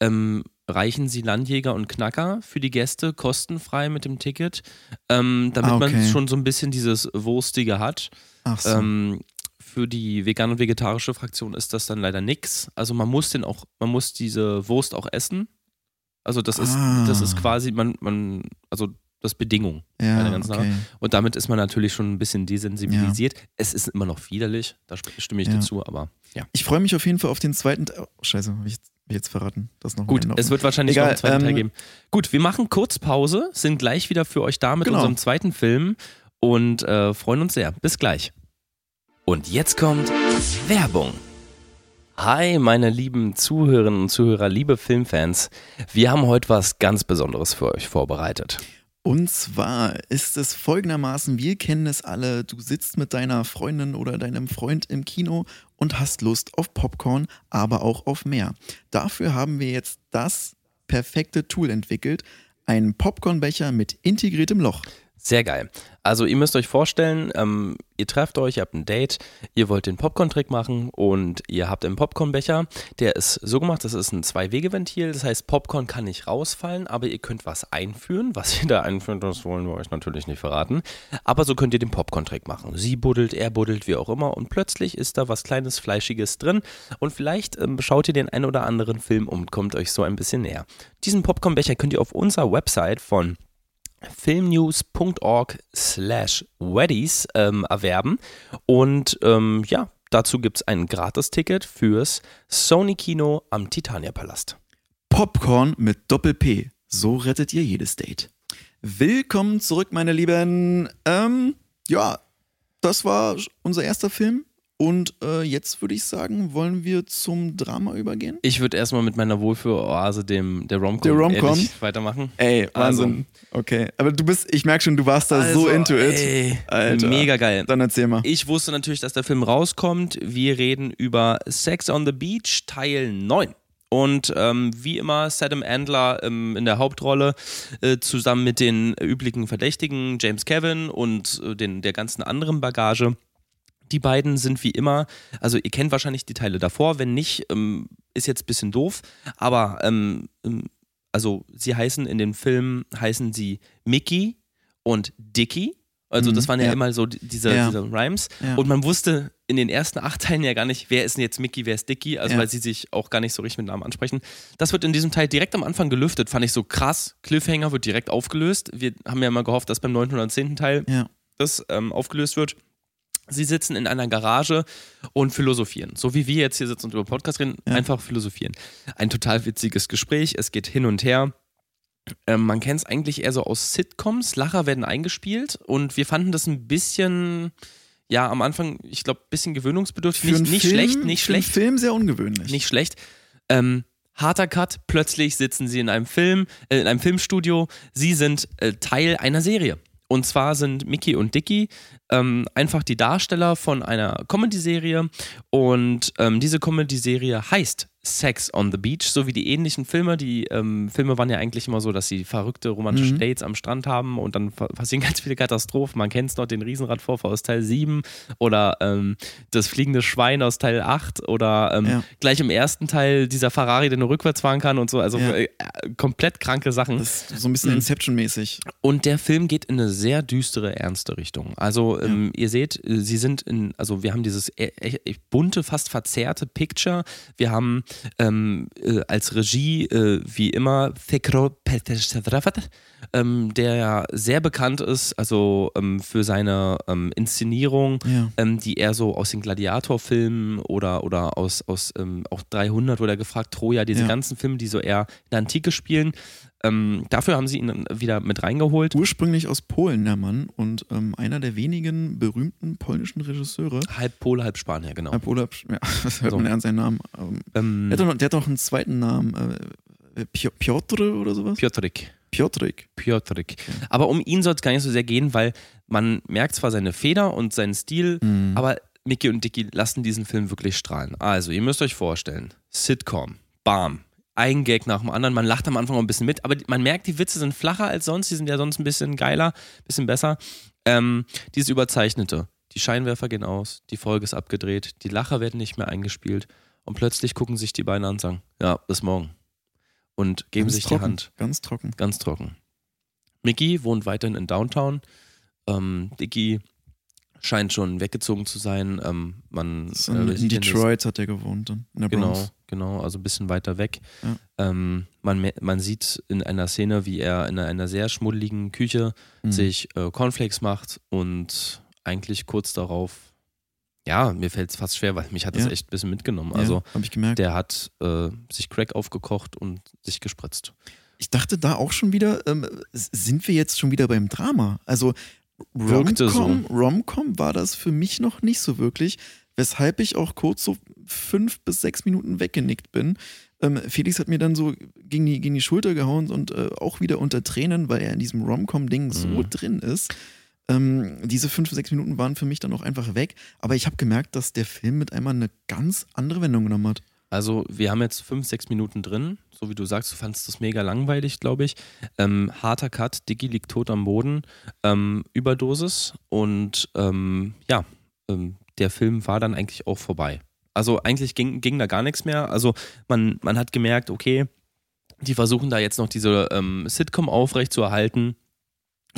Speaker 2: ähm, reichen sie Landjäger und Knacker für die Gäste kostenfrei mit dem Ticket, ähm, damit ah, okay. man schon so ein bisschen dieses Wurstige hat. Ach so. Ähm, für die vegan und vegetarische Fraktion ist das dann leider nix. Also man muss den auch, man muss diese Wurst auch essen. Also das ist, ah. das ist quasi, man, man, also das Bedingung.
Speaker 1: Ja, okay.
Speaker 2: Und damit ist man natürlich schon ein bisschen desensibilisiert. Ja. Es ist immer noch widerlich, da stimme ich ja. dir zu, aber ja.
Speaker 1: Ich freue mich auf jeden Fall auf den zweiten. Oh, scheiße, habe ich jetzt verraten. Das noch
Speaker 2: Gut, es wird wahrscheinlich Egal, noch einen zweiten ähm, Teil geben. Gut, wir machen kurz Pause, sind gleich wieder für euch da mit genau. unserem zweiten Film und äh, freuen uns sehr. Bis gleich. Und jetzt kommt Werbung. Hi, meine lieben Zuhörerinnen und Zuhörer, liebe Filmfans. Wir haben heute was ganz Besonderes für euch vorbereitet.
Speaker 1: Und zwar ist es folgendermaßen, wir kennen es alle, du sitzt mit deiner Freundin oder deinem Freund im Kino und hast Lust auf Popcorn, aber auch auf mehr. Dafür haben wir jetzt das perfekte Tool entwickelt, einen Popcornbecher mit integriertem Loch.
Speaker 2: Sehr geil. Also ihr müsst euch vorstellen, ähm, ihr trefft euch, ihr habt ein Date, ihr wollt den Popcorn-Trick machen und ihr habt einen Popcornbecher. Der ist so gemacht, das ist ein Zwei-Wege-Ventil. Das heißt, Popcorn kann nicht rausfallen, aber ihr könnt was einführen. Was ihr da einführt, das wollen wir euch natürlich nicht verraten. Aber so könnt ihr den Popcorn-Trick machen. Sie buddelt, er buddelt, wie auch immer. Und plötzlich ist da was Kleines, Fleischiges drin. Und vielleicht ähm, schaut ihr den einen oder anderen Film und kommt euch so ein bisschen näher. Diesen Popcornbecher könnt ihr auf unserer Website von filmnews.org slash weddies ähm, erwerben. Und ähm, ja, dazu gibt es ein Gratisticket fürs Sony Kino am Titania Palast.
Speaker 1: Popcorn mit Doppel-P. So rettet ihr jedes Date. Willkommen zurück, meine Lieben. Ähm, ja, das war unser erster Film. Und äh, jetzt würde ich sagen, wollen wir zum Drama übergehen?
Speaker 2: Ich würde erstmal mit meiner Wohlfühloase, dem der Romcom,
Speaker 1: der Romcom?
Speaker 2: weitermachen.
Speaker 1: Ey, Wahnsinn. Also, okay. Aber du bist, ich merke schon, du warst da also, so into it. Ey,
Speaker 2: Alter. Mega geil.
Speaker 1: Dann erzähl mal.
Speaker 2: Ich wusste natürlich, dass der Film rauskommt. Wir reden über Sex on the Beach Teil 9. Und ähm, wie immer Sadam Andler ähm, in der Hauptrolle äh, zusammen mit den üblichen Verdächtigen James Kevin und äh, den, der ganzen anderen Bagage. Die beiden sind wie immer, also ihr kennt wahrscheinlich die Teile davor, wenn nicht, ähm, ist jetzt ein bisschen doof, aber ähm, ähm, also sie heißen in den Filmen, heißen sie Mickey und Dicky. Also das mhm, waren ja, ja, immer so diese, ja. diese Rhymes. Ja. Und man wusste in den ersten acht Teilen ja gar nicht, wer ist denn jetzt Mickey, wer ist Dicky, also weil sie sich auch gar nicht so richtig mit Namen ansprechen. Das wird in diesem Teil direkt am Anfang gelüftet, fand ich so krass. Cliffhanger wird direkt aufgelöst. Wir haben ja immer gehofft, dass beim 9. oder 10. Teil das ähm, aufgelöst wird. Sie sitzen in einer Garage und philosophieren. So wie wir jetzt hier sitzen und über Podcast reden, ja. einfach philosophieren. Ein total witziges Gespräch. Es geht hin und her. Ähm, man kennt es eigentlich eher so aus Sitcoms. Lacher werden eingespielt und wir fanden das ein bisschen, ja, am Anfang, ich glaube, ein bisschen gewöhnungsbedürftig. Nicht, nicht Film, schlecht, nicht schlecht.
Speaker 1: Film sehr ungewöhnlich.
Speaker 2: Nicht schlecht. Ähm, harter Cut, plötzlich sitzen sie in einem Film, äh, in einem Filmstudio. Sie sind äh, Teil einer Serie. Und zwar sind Mickey und Dicky ähm, einfach die Darsteller von einer Comedy-Serie. Und ähm, diese Comedy-Serie heißt Sex on the Beach, so wie die ähnlichen Filme. Die ähm, Filme waren ja eigentlich immer so, dass sie verrückte romantische mhm. Dates am Strand haben und dann passieren <laughs> ganz viele Katastrophen. Man kennt es noch, den Riesenradvorfall aus Teil 7 oder ähm, das fliegende Schwein aus Teil 8 oder ähm, ja. gleich im ersten Teil dieser Ferrari, der nur rückwärts fahren kann und so. Also ja. äh, komplett kranke Sachen.
Speaker 1: Das ist so ein bisschen mhm. Inception-mäßig.
Speaker 2: Und der Film geht in eine sehr düstere, ernste Richtung. Also ja. Ähm, ihr seht, sie sind in, also wir haben dieses e e bunte, fast verzerrte Picture. Wir haben ähm, äh, als Regie, äh, wie immer, ähm, der ja sehr bekannt ist, also ähm, für seine ähm, Inszenierung, ja. Ähm, die er so aus den Gladiator-Filmen oder, oder aus, aus ähm, auch 300 wurde er gefragt, Troja, diese ja. ganzen Filme, die so eher in der Antike spielen. Ähm, dafür haben sie ihn wieder mit reingeholt.
Speaker 1: Ursprünglich aus Polen, der Mann, und ähm, einer der wenigen berühmten polnischen Regisseure.
Speaker 2: Halb Pole, halb Spanier, genau.
Speaker 1: Halb Pole, halb ja, <laughs> das hört so. man ja an seinen Namen. Ähm, ähm, der, hat noch, der, hat noch, einen zweiten Namen, äh, Piotr oder sowas?
Speaker 2: Piotrik.
Speaker 1: Piotrik.
Speaker 2: Piotrik. Aber um ihn soll es gar nicht so sehr gehen, weil man merkt zwar seine Feder und seinen Stil, mhm. aber Mickey und Dicky lassen diesen Film wirklich strahlen. Also, ihr müsst euch vorstellen, Sitcom, bam, ein Gag nach dem anderen. Man lacht am Anfang auch ein bisschen mit, aber man merkt, die Witze sind flacher als sonst. Die sind ja sonst ein bisschen geiler, ein bisschen besser. Ähm, dieses Überzeichnete. Die Scheinwerfer gehen aus, die Folge ist abgedreht, die Lacher werden nicht mehr eingespielt und plötzlich gucken sich die beiden an und sagen: Ja, bis morgen. Und geben ganz sich
Speaker 1: trocken,
Speaker 2: die Hand.
Speaker 1: Ganz trocken.
Speaker 2: Ganz trocken. Mickey wohnt weiterhin in Downtown. Ähm, Dicky scheint schon weggezogen zu sein. Ähm, man,
Speaker 1: in, äh, in Detroit hat er gewohnt dann. In der
Speaker 2: genau,
Speaker 1: Bronx.
Speaker 2: genau, also ein bisschen weiter weg. Ja. Ähm, man, man sieht in einer Szene, wie er in einer sehr schmuddeligen Küche mhm. sich äh, Cornflakes macht und eigentlich kurz darauf ja, mir fällt es fast schwer, weil mich hat das
Speaker 1: Ja.
Speaker 2: echt ein bisschen mitgenommen.
Speaker 1: Ja,
Speaker 2: Also
Speaker 1: habe ich gemerkt.
Speaker 2: der hat äh, sich Crack aufgekocht und sich gespritzt.
Speaker 1: Ich dachte da auch schon wieder, ähm, sind wir jetzt schon wieder beim Drama? Also
Speaker 2: Wirkte so.
Speaker 1: Rom-Com Rom-Com war das für mich noch nicht so wirklich, weshalb ich auch kurz so fünf bis sechs Minuten weggenickt bin. Ähm, Felix hat mir dann so gegen die, gegen die Schulter gehauen und äh, auch wieder unter Tränen, weil er in diesem Rom-Com-Ding so
Speaker 2: Mhm.
Speaker 1: drin ist. Ähm, diese fünf, sechs Minuten waren für mich dann auch einfach weg. Aber ich habe gemerkt, dass der Film mit einmal eine ganz andere Wendung genommen hat.
Speaker 2: Also wir haben jetzt fünf, sechs Minuten drin. So wie du sagst, du fandest das mega langweilig, glaube ich. Ähm, harter Cut, Diggi liegt tot am Boden, ähm, Überdosis und ähm, ja, ähm, der Film war dann eigentlich auch vorbei. Also eigentlich ging, ging da gar nichts mehr. Also man, man hat gemerkt, okay, die versuchen da jetzt noch diese ähm, Sitcom aufrechtzuerhalten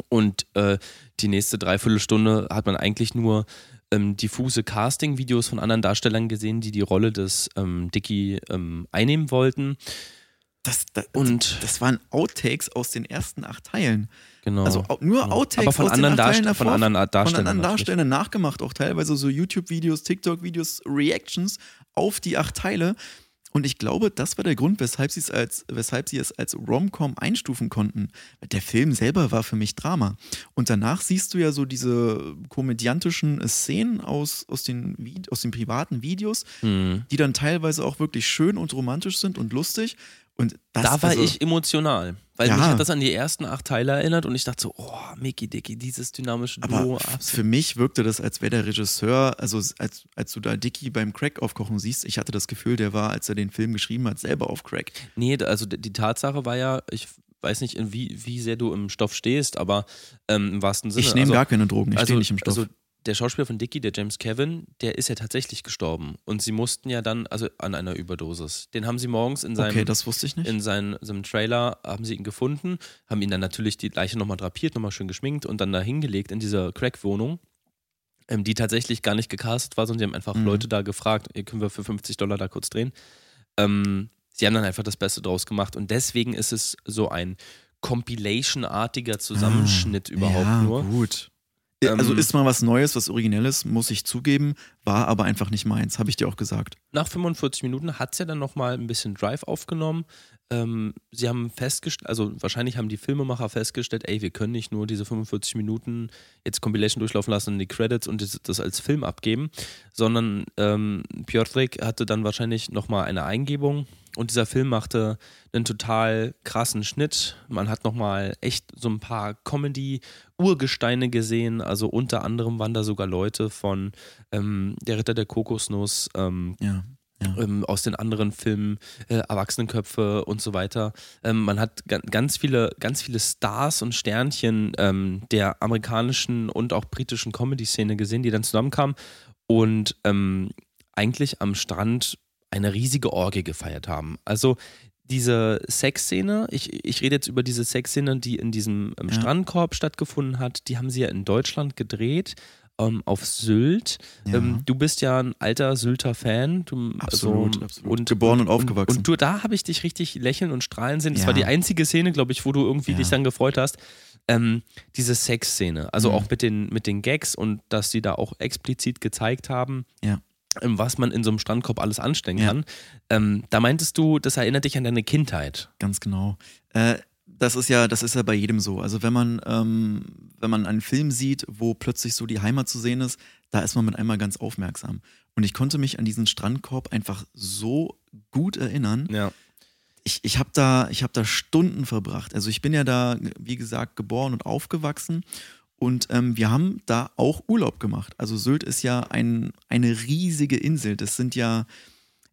Speaker 2: und äh, die nächste Dreiviertelstunde hat man eigentlich nur ähm, diffuse Casting-Videos von anderen Darstellern gesehen, die die Rolle des ähm, Dicky ähm, einnehmen wollten.
Speaker 1: Das, das,
Speaker 2: Und
Speaker 1: das waren Outtakes aus den ersten acht Teilen.
Speaker 2: genau.
Speaker 1: Also nur
Speaker 2: genau.
Speaker 1: Outtakes
Speaker 2: Aber von
Speaker 1: aus
Speaker 2: anderen,
Speaker 1: den acht Teilen
Speaker 2: Darst von
Speaker 1: davor,
Speaker 2: anderen Art
Speaker 1: von
Speaker 2: Darstellern.
Speaker 1: anderen. Darstellern nachgemacht, auch teilweise so YouTube-Videos, TikTok-Videos, Reactions auf die acht Teile. Und ich glaube, das war der Grund, weshalb sie es als, weshalb sie es als Rom-Com einstufen konnten. Der Film selber war für mich Drama. Und danach siehst du ja so diese komödiantischen Szenen aus, aus, den, aus den privaten Videos,
Speaker 2: Hm.
Speaker 1: die dann teilweise auch wirklich schön und romantisch sind und lustig. Und das,
Speaker 2: Da war
Speaker 1: also,
Speaker 2: ich emotional, weil
Speaker 1: Ja.
Speaker 2: mich hat das an die ersten acht Teile erinnert und ich dachte so, oh, Mickey Dicky, dieses dynamische
Speaker 1: Aber
Speaker 2: Duo, absolut.
Speaker 1: für mich wirkte das, als wäre der Regisseur, also als, als du da Dicky beim Crack aufkochen siehst, ich hatte das Gefühl, der war, als er den Film geschrieben hat, selber auf Crack.
Speaker 2: Nee, also die Tatsache war ja, ich weiß nicht, in wie, wie sehr du im Stoff stehst, aber ähm, im wahrsten Sinne.
Speaker 1: Ich nehme
Speaker 2: also,
Speaker 1: gar keine Drogen, ich
Speaker 2: also,
Speaker 1: stehe nicht im Stoff.
Speaker 2: Also der Schauspieler von Dicky, der James Kevin, der ist ja tatsächlich gestorben. Und sie mussten ja dann, also an einer Überdosis. Den haben sie morgens in seinem,
Speaker 1: okay, das wusste ich nicht.
Speaker 2: in seinem, seinem Trailer, haben sie ihn gefunden, haben ihn dann natürlich die Leiche nochmal drapiert, nochmal schön geschminkt und dann da hingelegt in dieser Crack-Wohnung. Ähm, die tatsächlich gar nicht gecastet war, sondern sie haben einfach
Speaker 1: Mhm.
Speaker 2: Leute da gefragt, ihr können wir für 50 Dollar da kurz drehen. Ähm, sie haben dann einfach das Beste draus gemacht und deswegen ist es so ein Compilation-artiger Zusammenschnitt
Speaker 1: Ah,
Speaker 2: überhaupt
Speaker 1: ja,
Speaker 2: nur.
Speaker 1: gut. Also
Speaker 2: Ähm,
Speaker 1: ist mal was Neues, was Originelles, muss ich zugeben, war aber einfach nicht meins, habe ich dir auch gesagt.
Speaker 2: Nach 45 Minuten hat es ja dann nochmal ein bisschen Drive aufgenommen. Ähm, sie haben festgestellt, also wahrscheinlich haben die Filmemacher festgestellt, ey, wir können nicht nur diese 45 Minuten jetzt Compilation durchlaufen lassen und die Credits und das, das als Film abgeben, sondern ähm, Piotrek hatte dann wahrscheinlich nochmal eine Eingebung und dieser Film machte einen total krassen Schnitt. Man hat nochmal echt so ein paar Comedy-Urgesteine gesehen. Also unter anderem waren da sogar Leute von ähm, Der Ritter der Kokosnuss, ähm,
Speaker 1: Ja. Ja.
Speaker 2: ähm, aus den anderen Filmen, äh, Erwachsenenköpfe und so weiter. Ähm, man hat ga ganz viele, ganz viele Stars und Sternchen ähm, der amerikanischen und auch britischen Comedy-Szene gesehen, die dann zusammenkamen und ähm, eigentlich am Strand eine riesige Orgie gefeiert haben. Also diese Sexszene, ich, ich rede jetzt über diese Sexszene, die in diesem ähm,
Speaker 1: Ja.
Speaker 2: Strandkorb stattgefunden hat, die haben sie ja in Deutschland gedreht, ähm, auf Sylt.
Speaker 1: Ja.
Speaker 2: Ähm, du bist ja ein alter Sylter Fan. Du,
Speaker 1: Absolut,
Speaker 2: also,
Speaker 1: absolut. Geboren und aufgewachsen.
Speaker 2: Und, du, da habe ich dich richtig lächeln und strahlen sehen. Das
Speaker 1: Ja.
Speaker 2: war die einzige Szene, glaube ich, wo du irgendwie
Speaker 1: Ja.
Speaker 2: dich dann gefreut hast. Ähm, diese Sexszene, also
Speaker 1: Mhm.
Speaker 2: auch mit den, mit den Gags und dass sie da auch explizit gezeigt haben,
Speaker 1: Ja.
Speaker 2: Ähm, was man in so einem Strandkorb alles anstellen
Speaker 1: Ja.
Speaker 2: kann. Ähm, da meintest du, das erinnert dich an deine Kindheit.
Speaker 1: Ganz genau. Äh, das ist ja, das ist ja bei jedem so. Also wenn man, ähm, wenn man einen Film sieht, wo plötzlich so die Heimat zu sehen ist, da ist man mit einmal ganz aufmerksam. Und ich konnte mich an diesen Strandkorb einfach so gut erinnern.
Speaker 2: Ja.
Speaker 1: Ich, ich habe da, ich hab da Stunden verbracht. Also ich bin ja da, wie gesagt, geboren und aufgewachsen. Und ähm, wir haben da auch Urlaub gemacht. Also Sylt ist ja ein, eine riesige Insel. Das sind ja,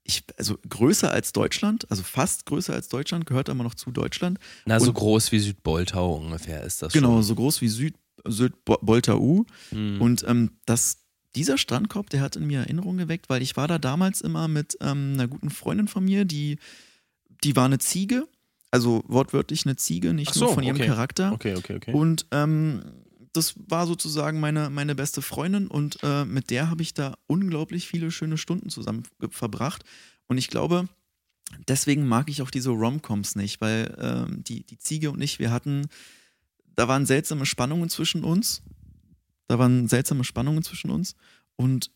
Speaker 1: ich, also größer als Deutschland, also fast größer als Deutschland, gehört aber noch zu Deutschland.
Speaker 2: Na, so
Speaker 1: Und-
Speaker 2: groß wie Südboltau ungefähr ist das
Speaker 1: Genau,
Speaker 2: schon.
Speaker 1: so groß wie Süd, Süd-Bolter-U.
Speaker 2: Mhm.
Speaker 1: Und ähm, das, dieser Strandkorb, der hat in mir Erinnerungen geweckt, weil ich war da damals immer mit ähm, einer guten Freundin von mir, die, die war eine Ziege, also wortwörtlich eine Ziege, nicht
Speaker 2: so,
Speaker 1: nur von ihrem
Speaker 2: okay.
Speaker 1: Charakter.
Speaker 2: Okay, okay, okay.
Speaker 1: Und ähm, das war sozusagen meine, meine beste Freundin und äh, mit der habe ich da unglaublich viele schöne Stunden zusammen verbracht. Und ich glaube, deswegen mag ich auch diese Romcoms nicht, weil ähm, die, die Ziege und ich, wir hatten, da waren seltsame Spannungen zwischen uns. Da waren seltsame Spannungen zwischen uns. Und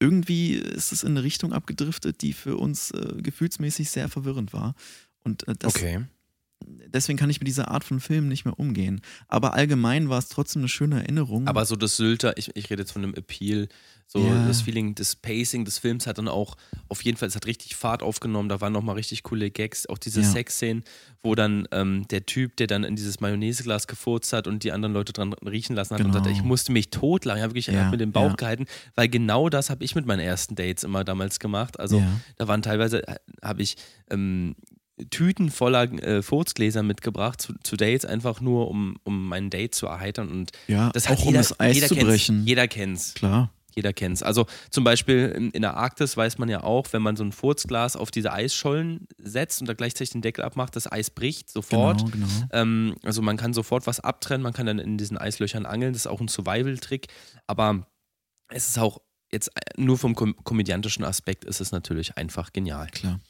Speaker 1: irgendwie ist es in eine Richtung abgedriftet, die für uns äh, gefühlsmäßig sehr verwirrend war. Und äh, das,
Speaker 2: okay
Speaker 1: deswegen kann ich mit dieser Art von Film nicht mehr umgehen. Aber allgemein war es trotzdem eine schöne Erinnerung.
Speaker 2: Aber so das Sylter, ich, ich rede jetzt von einem Appeal, so ja. das Feeling, das Pacing des Films hat dann auch auf jeden Fall, es hat richtig Fahrt aufgenommen, da waren nochmal richtig coole Gags, auch diese ja. Sexszenen, wo dann ähm, der Typ, der dann in dieses Mayonnaiseglas gefurzt hat und die anderen Leute dran riechen lassen hat genau. und sagt, ich musste mich totlachen, ich habe wirklich ja. mit dem Bauch gehalten, weil genau das habe ich mit meinen ersten Dates immer damals gemacht. Also da waren teilweise, äh, habe ich ähm, Tüten voller äh, Furzgläser mitgebracht zu, zu, Dates, einfach nur, um, um mein Date zu erheitern. Und
Speaker 1: ja, das auch jeder, um das Eis zu brechen.
Speaker 2: Jeder kennt's.
Speaker 1: Klar.
Speaker 2: Jeder kennt's. Also zum Beispiel in, in, der Arktis weiß man ja auch, wenn man so ein Furzglas auf diese Eisschollen setzt und da gleichzeitig den Deckel abmacht, das Eis bricht sofort. Genau, genau. Ähm, also man kann sofort was abtrennen, man kann dann in diesen Eislöchern angeln. Das ist auch ein Survival-Trick. Aber es ist auch jetzt nur vom kom komödiantischen Aspekt ist es natürlich einfach genial.
Speaker 1: Klar.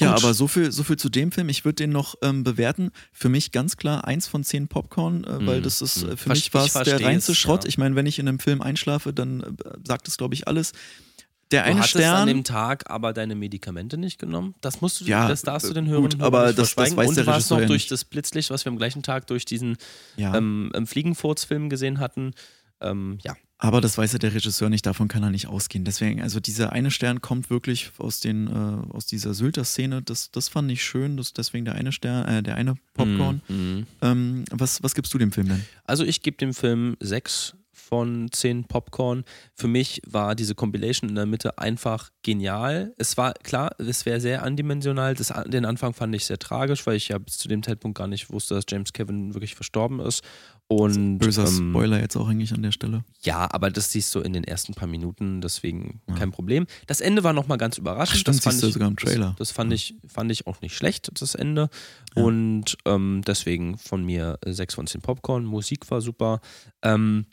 Speaker 1: Ja, aber so viel, so viel zu dem Film. Ich würde den noch ähm, bewerten. Für mich ganz klar eins von zehn Popcorn, äh, weil mm, das ist, äh, für mich war der reinste Schrott. Ja. Ich meine, wenn ich in einem Film einschlafe, dann äh, sagt es, glaube ich, alles. Der du eine hattest Stern. an
Speaker 2: dem Tag aber deine Medikamente nicht genommen. Das musst du, ja, das darfst du den hören. Gut,
Speaker 1: aber das, das weiß
Speaker 2: Und
Speaker 1: der
Speaker 2: du warst noch durch das Blitzlicht, was wir am gleichen Tag durch diesen ja. ähm, Fliegenfurz-Film gesehen hatten. Ähm, ja.
Speaker 1: Aber das weiß ja der Regisseur nicht, davon kann er nicht ausgehen. Deswegen, also dieser eine Stern kommt wirklich aus den, äh, aus dieser Sylter-Szene. Das, das fand ich schön, das, deswegen der eine Stern, äh, der eine Popcorn. Mm, mm. Ähm, was, was gibst du dem Film denn?
Speaker 2: Also ich gebe dem Film sechs von zehn Popcorn. Für mich war diese Compilation in der Mitte einfach genial. Es war klar, es wäre sehr andimensional. Das, den Anfang fand ich sehr tragisch, weil ich ja bis zu dem Zeitpunkt gar nicht wusste, dass James Kevin wirklich verstorben ist. Und,
Speaker 1: Böser ähm, Spoiler jetzt auch eigentlich an der Stelle.
Speaker 2: Ja, aber das siehst du in den ersten paar Minuten, deswegen ja. kein Problem. Das Ende war nochmal ganz überraschend. Ach,
Speaker 1: stimmt, das
Speaker 2: fand
Speaker 1: ich, sogar im Trailer.
Speaker 2: Das, das fand, ja. ich, fand ich auch nicht schlecht, das Ende. Ja. Und ähm, deswegen von mir 6 von 10 Popcorn. Musik war super. Ähm,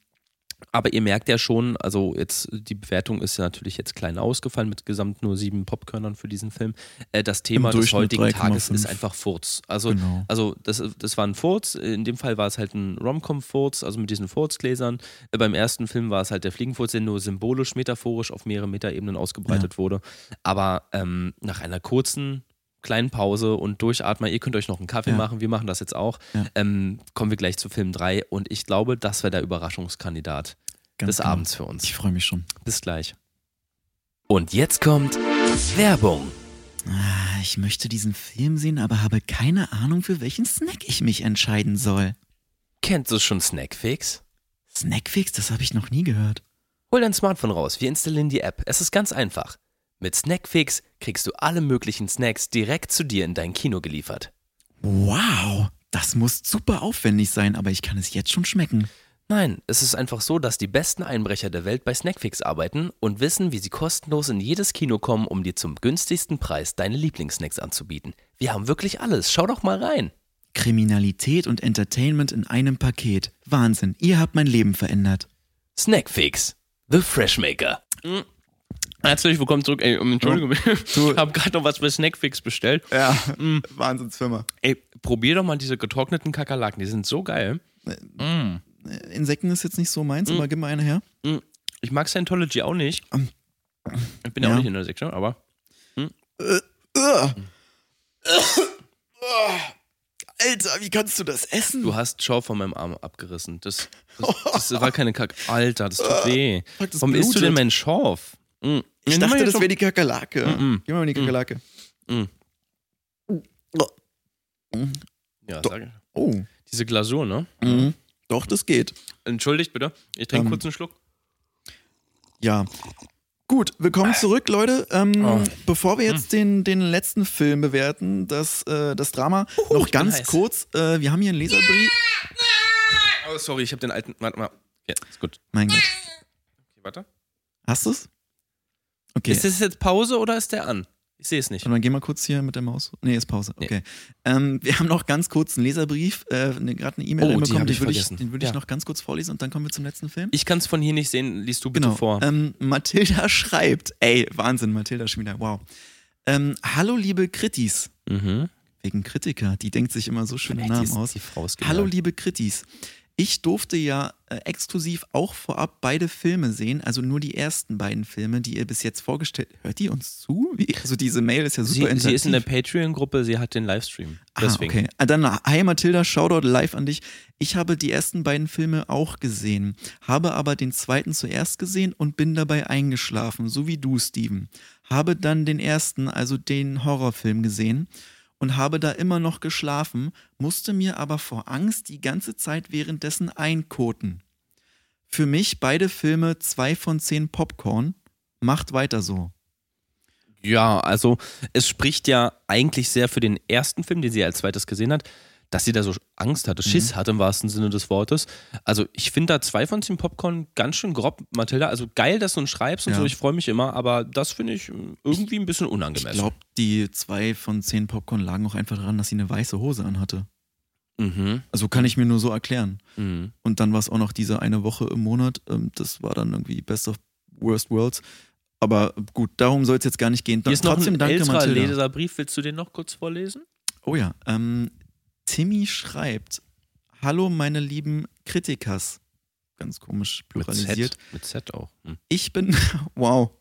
Speaker 2: aber ihr merkt ja schon, also jetzt die Bewertung ist ja natürlich jetzt klein ausgefallen mit gesamt nur sieben Popkörnern für diesen Film. Äh, das Thema des heutigen Tages ist einfach Furz. Also, genau. also das, das war ein Furz. In dem Fall war es halt ein Rom-Com-Furz, also mit diesen Furzgläsern. Äh, beim ersten Film war es halt der Fliegenfurz, der nur symbolisch, metaphorisch auf mehrere Metaebenen ausgebreitet ja. wurde. Aber ähm, nach einer kurzen kleinen Pause und durchatmen. Ihr könnt euch noch einen Kaffee ja. machen, wir machen das jetzt auch. Ja. Ähm, kommen wir gleich zu Film 3 und ich glaube, das wäre der Überraschungskandidat Ganz des genau. Abends für uns.
Speaker 1: Ich freue mich schon.
Speaker 2: Bis gleich. Und jetzt kommt Werbung.
Speaker 1: Ah, ich möchte diesen Film sehen, aber habe keine Ahnung, für welchen Snack ich mich entscheiden soll.
Speaker 2: Kennst du schon Snackfix?
Speaker 1: Snackfix, das habe ich noch nie gehört.
Speaker 2: Hol dein Smartphone raus, wir installieren die App. Es ist ganz einfach. Mit Snackfix kriegst du alle möglichen Snacks direkt zu dir in dein Kino geliefert.
Speaker 1: Wow, das muss super aufwendig sein, aber ich kann es jetzt schon schmecken.
Speaker 2: Nein, es ist einfach so, dass die besten Einbrecher der Welt bei Snackfix arbeiten und wissen, wie sie kostenlos in jedes Kino kommen, um dir zum günstigsten Preis deine Lieblingssnacks anzubieten. Wir haben wirklich alles. Schau doch mal rein.
Speaker 1: Kriminalität und Entertainment in einem Paket. Wahnsinn, ihr habt mein Leben verändert.
Speaker 2: Snackfix, the Freshmaker. Mhm. Herzlich willkommen zurück. Ey, Entschuldigung, oh, <laughs> ich habe gerade noch was bei Snackfix bestellt.
Speaker 1: Ja, mm. <laughs> Wahnsinnsfirma.
Speaker 2: Ey, probier doch mal diese getrockneten Kakerlaken, die sind so geil.
Speaker 1: Mm. Insekten ist jetzt nicht so meins, mm. aber gib mal eine her.
Speaker 2: Mm. Ich mag Scientology auch nicht. Ich bin ja auch nicht in der Sektion, aber. Äh, äh.
Speaker 1: Alter, wie kannst du das essen?
Speaker 2: Du hast Schau von meinem Arm abgerissen. Das, das, <laughs> das war keine Kacke. Alter, das tut weh. Warum isst du denn meinen Schorf?
Speaker 1: Mm. Ich dachte, das wäre die Kakerlake. Mm Gib mal die mm. Kakerlake. Mm.
Speaker 2: Ja, sag ich. Oh. Diese Glasur, ne?
Speaker 1: Mhm. Doch, das geht.
Speaker 2: Entschuldigt bitte. Ich trinke ähm, kurz einen Schluck.
Speaker 1: Ja. Gut, willkommen zurück, Leute. Ähm, oh. Bevor wir jetzt den, den letzten Film bewerten, das, äh, das Drama, uh, noch ganz kurz. Äh, wir haben hier einen Leserbrief.
Speaker 2: Oh, sorry, ich habe den alten. Warte mal. Ja, ist gut.
Speaker 1: Mein Gott. Okay, warte. Hast du es?
Speaker 2: Okay. Ist das jetzt Pause oder ist der an? Ich sehe es nicht.
Speaker 1: Und dann geh mal kurz hier mit der Maus. Nee, ist Pause. Okay. Nee. Ähm, wir haben noch ganz kurz einen Leserbrief, äh, ne, gerade eine E-Mail oh, bekommen, den würde ich, den würd ich noch ganz kurz vorlesen und dann kommen wir zum letzten Film.
Speaker 2: Ich kann es von hier nicht sehen, liest du bitte genau. vor.
Speaker 1: Ähm, Mathilda schreibt, ey, Wahnsinn, Mathilda schon wieder, wow. Ähm, Hallo liebe Kritis. Mhm. Wegen Kritiker, die denkt sich immer so schöne Namen aus. Hallo liebe Kritis. Ich durfte ja äh, exklusiv auch vorab beide Filme sehen, also nur die ersten beiden Filme, die ihr bis jetzt vorgestellt habt. Hört die uns zu? Wie? Also diese Mail ist ja super
Speaker 2: sie, sie ist in der Patreon-Gruppe, sie hat den Livestream.
Speaker 1: Ah, deswegen. Ah, okay. Dann, hi Mathilda, Shoutout live an dich. Ich habe die ersten beiden Filme auch gesehen, habe aber den zweiten zuerst gesehen und bin dabei eingeschlafen, so wie du, Steven. Habe dann den ersten, also den Horrorfilm gesehen und habe da immer noch geschlafen, musste mir aber vor Angst die ganze Zeit währenddessen einkoten. Für mich beide Filme zwei von zehn Popcorn. Macht weiter so.
Speaker 2: Ja, also es spricht ja eigentlich sehr für den ersten Film, den sie als zweites gesehen hat dass sie da so Angst hatte, Schiss mhm. hatte im wahrsten Sinne des Wortes. Also ich finde da zwei von zehn Popcorn ganz schön grob, Mathilda. Also geil, dass du uns schreibst und ja. so, ich freue mich immer, aber das finde ich irgendwie ein bisschen unangemessen.
Speaker 1: Ich glaube, die zwei von zehn Popcorn lagen auch einfach daran, dass sie eine weiße Hose anhatte. Mhm. Also kann ich mir nur so erklären. Mhm. Und dann war es auch noch diese eine Woche im Monat. Ähm, das war dann irgendwie Best of Worst Worlds. Aber gut, darum soll es jetzt gar nicht gehen.
Speaker 2: Hier ist Trotzdem noch ein danke, älterer Leserbrief. Willst du den noch kurz vorlesen?
Speaker 1: Oh ja, ähm, Timmy schreibt: Hallo, meine lieben Kritikers. Ganz komisch pluralisiert.
Speaker 2: Mit Z, mit Z auch. Hm.
Speaker 1: Ich bin, <laughs> wow,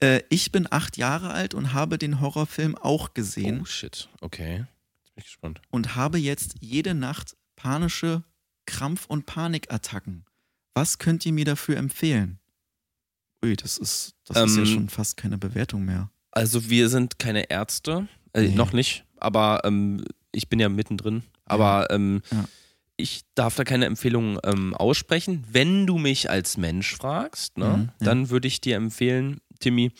Speaker 1: äh, ich bin acht Jahre alt und habe den Horrorfilm auch gesehen.
Speaker 2: Oh shit, okay. Jetzt bin ich gespannt.
Speaker 1: Und habe jetzt jede Nacht panische Krampf- und Panikattacken. Was könnt ihr mir dafür empfehlen? Ui, das ist, das ähm, ist ja ähm, schon fast keine Bewertung mehr.
Speaker 2: Also wir sind keine Ärzte, äh, nee. noch nicht, aber ähm, ich bin ja mittendrin, aber ähm, ja. ich darf da keine Empfehlungen ähm, aussprechen. Wenn du mich als Mensch fragst, ne, mhm, ja. dann würde ich dir empfehlen, Timmy,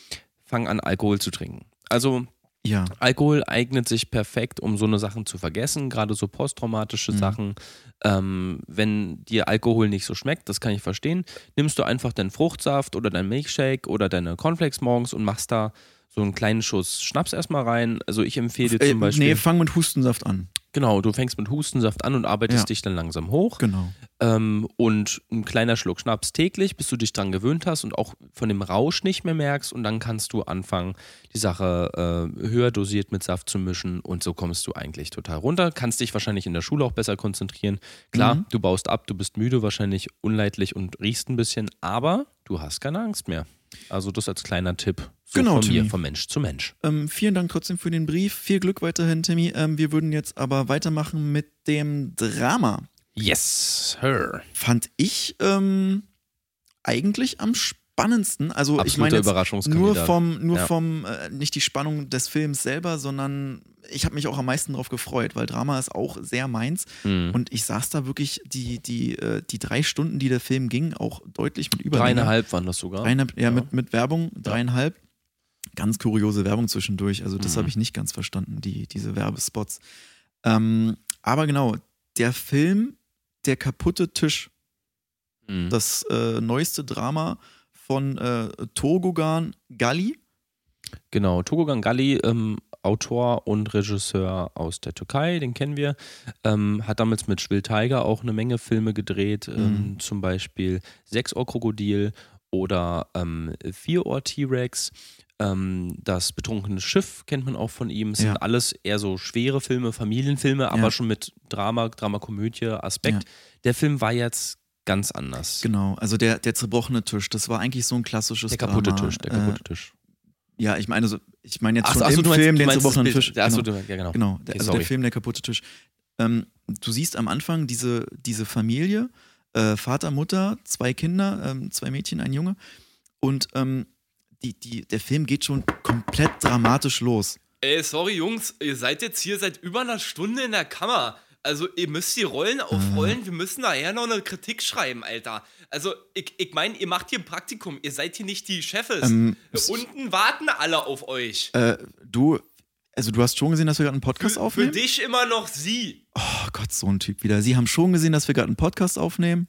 Speaker 2: fang an, Alkohol zu trinken. Also ja. Alkohol eignet sich perfekt, um so eine Sachen zu vergessen, gerade so posttraumatische mhm. Sachen. Ähm, wenn dir Alkohol nicht so schmeckt, das kann ich verstehen, nimmst du einfach deinen Fruchtsaft oder deinen Milkshake oder deine Cornflakes morgens und machst da so einen kleinen Schuss Schnaps erstmal rein. Also ich empfehle dir zum Beispiel.
Speaker 1: Nee, fang mit Hustensaft an.
Speaker 2: Genau, du fängst mit Hustensaft an und arbeitest ja. dich dann langsam hoch.
Speaker 1: Genau.
Speaker 2: Ähm, und ein kleiner Schluck Schnaps täglich, bis du dich dran gewöhnt hast und auch von dem Rausch nicht mehr merkst. Und dann kannst du anfangen, die Sache äh, höher dosiert mit Saft zu mischen. Und so kommst du eigentlich total runter. Kannst dich wahrscheinlich in der Schule auch besser konzentrieren. Klar, mhm. du baust ab, du bist müde, wahrscheinlich unleidlich und riechst ein bisschen, aber du hast keine Angst mehr. Also das als kleiner Tipp. So genau, von mir, von Mensch zu Mensch.
Speaker 1: Ähm, vielen Dank trotzdem für den Brief. Viel Glück weiterhin, Timmy. Ähm, wir würden jetzt aber weitermachen mit dem Drama.
Speaker 2: Yes, her.
Speaker 1: Fand ich ähm, eigentlich am spannendsten. Also
Speaker 2: Absoluter
Speaker 1: ich meine nur vom, nur ja. vom äh, nicht die Spannung des Films selber, sondern ich habe mich auch am meisten darauf gefreut, weil Drama ist auch sehr meins. Mhm. Und ich saß da wirklich die, die, äh, die drei Stunden, die der Film ging, auch deutlich mit über.
Speaker 2: Dreieinhalb waren das sogar.
Speaker 1: Dreieinhalb, ja, ja. Mit, mit Werbung, dreieinhalb. Ganz kuriose Werbung zwischendurch. Also, das mhm. habe ich nicht ganz verstanden, die, diese Werbespots. Ähm, aber genau, der Film, der kaputte Tisch. Mhm. Das äh, neueste Drama von äh, Togogan Galli.
Speaker 2: Genau, Togogan Galli ähm, Autor und Regisseur aus der Türkei, den kennen wir. Ähm, hat damals mit Schwill Tiger auch eine Menge Filme gedreht, ähm, mhm. zum Beispiel Sechsohr-Krokodil oder ähm, Vierohr-T-Rex. Ähm, das betrunkene Schiff kennt man auch von ihm. Es ja. sind alles eher so schwere Filme, Familienfilme, aber ja. schon mit Drama, Dramakomödie, Aspekt. Ja. Der Film war jetzt ganz anders.
Speaker 1: Genau, also der, der zerbrochene Tisch, das war eigentlich so ein klassisches
Speaker 2: Der kaputte Drama. Tisch, der kaputte äh, Tisch.
Speaker 1: Ja, ich meine, so, ich meine jetzt ach, ach, im so, Film meinst, den zerbrochenen Tisch.
Speaker 2: Genau. Du, ja, genau.
Speaker 1: genau der, okay, also der Film der kaputte Tisch. Ähm, du siehst am Anfang diese, diese Familie, äh, Vater, Mutter, zwei Kinder, ähm, zwei Mädchen, ein Junge. Und ähm, die, die, der Film geht schon komplett dramatisch los.
Speaker 2: Ey, sorry Jungs, ihr seid jetzt hier seit über einer Stunde in der Kammer. Also ihr müsst die Rollen aufrollen, wir müssen nachher noch eine Kritik schreiben, Alter. Also ich, ich meine, ihr macht hier ein Praktikum, ihr seid hier nicht die Chefs. Ähm, Unten warten alle auf euch.
Speaker 1: Äh, du, also du hast schon gesehen, dass wir gerade einen Podcast
Speaker 2: für,
Speaker 1: aufnehmen?
Speaker 2: Für dich immer noch sie.
Speaker 1: Oh Gott, so ein Typ wieder. Sie haben schon gesehen, dass wir gerade einen Podcast aufnehmen?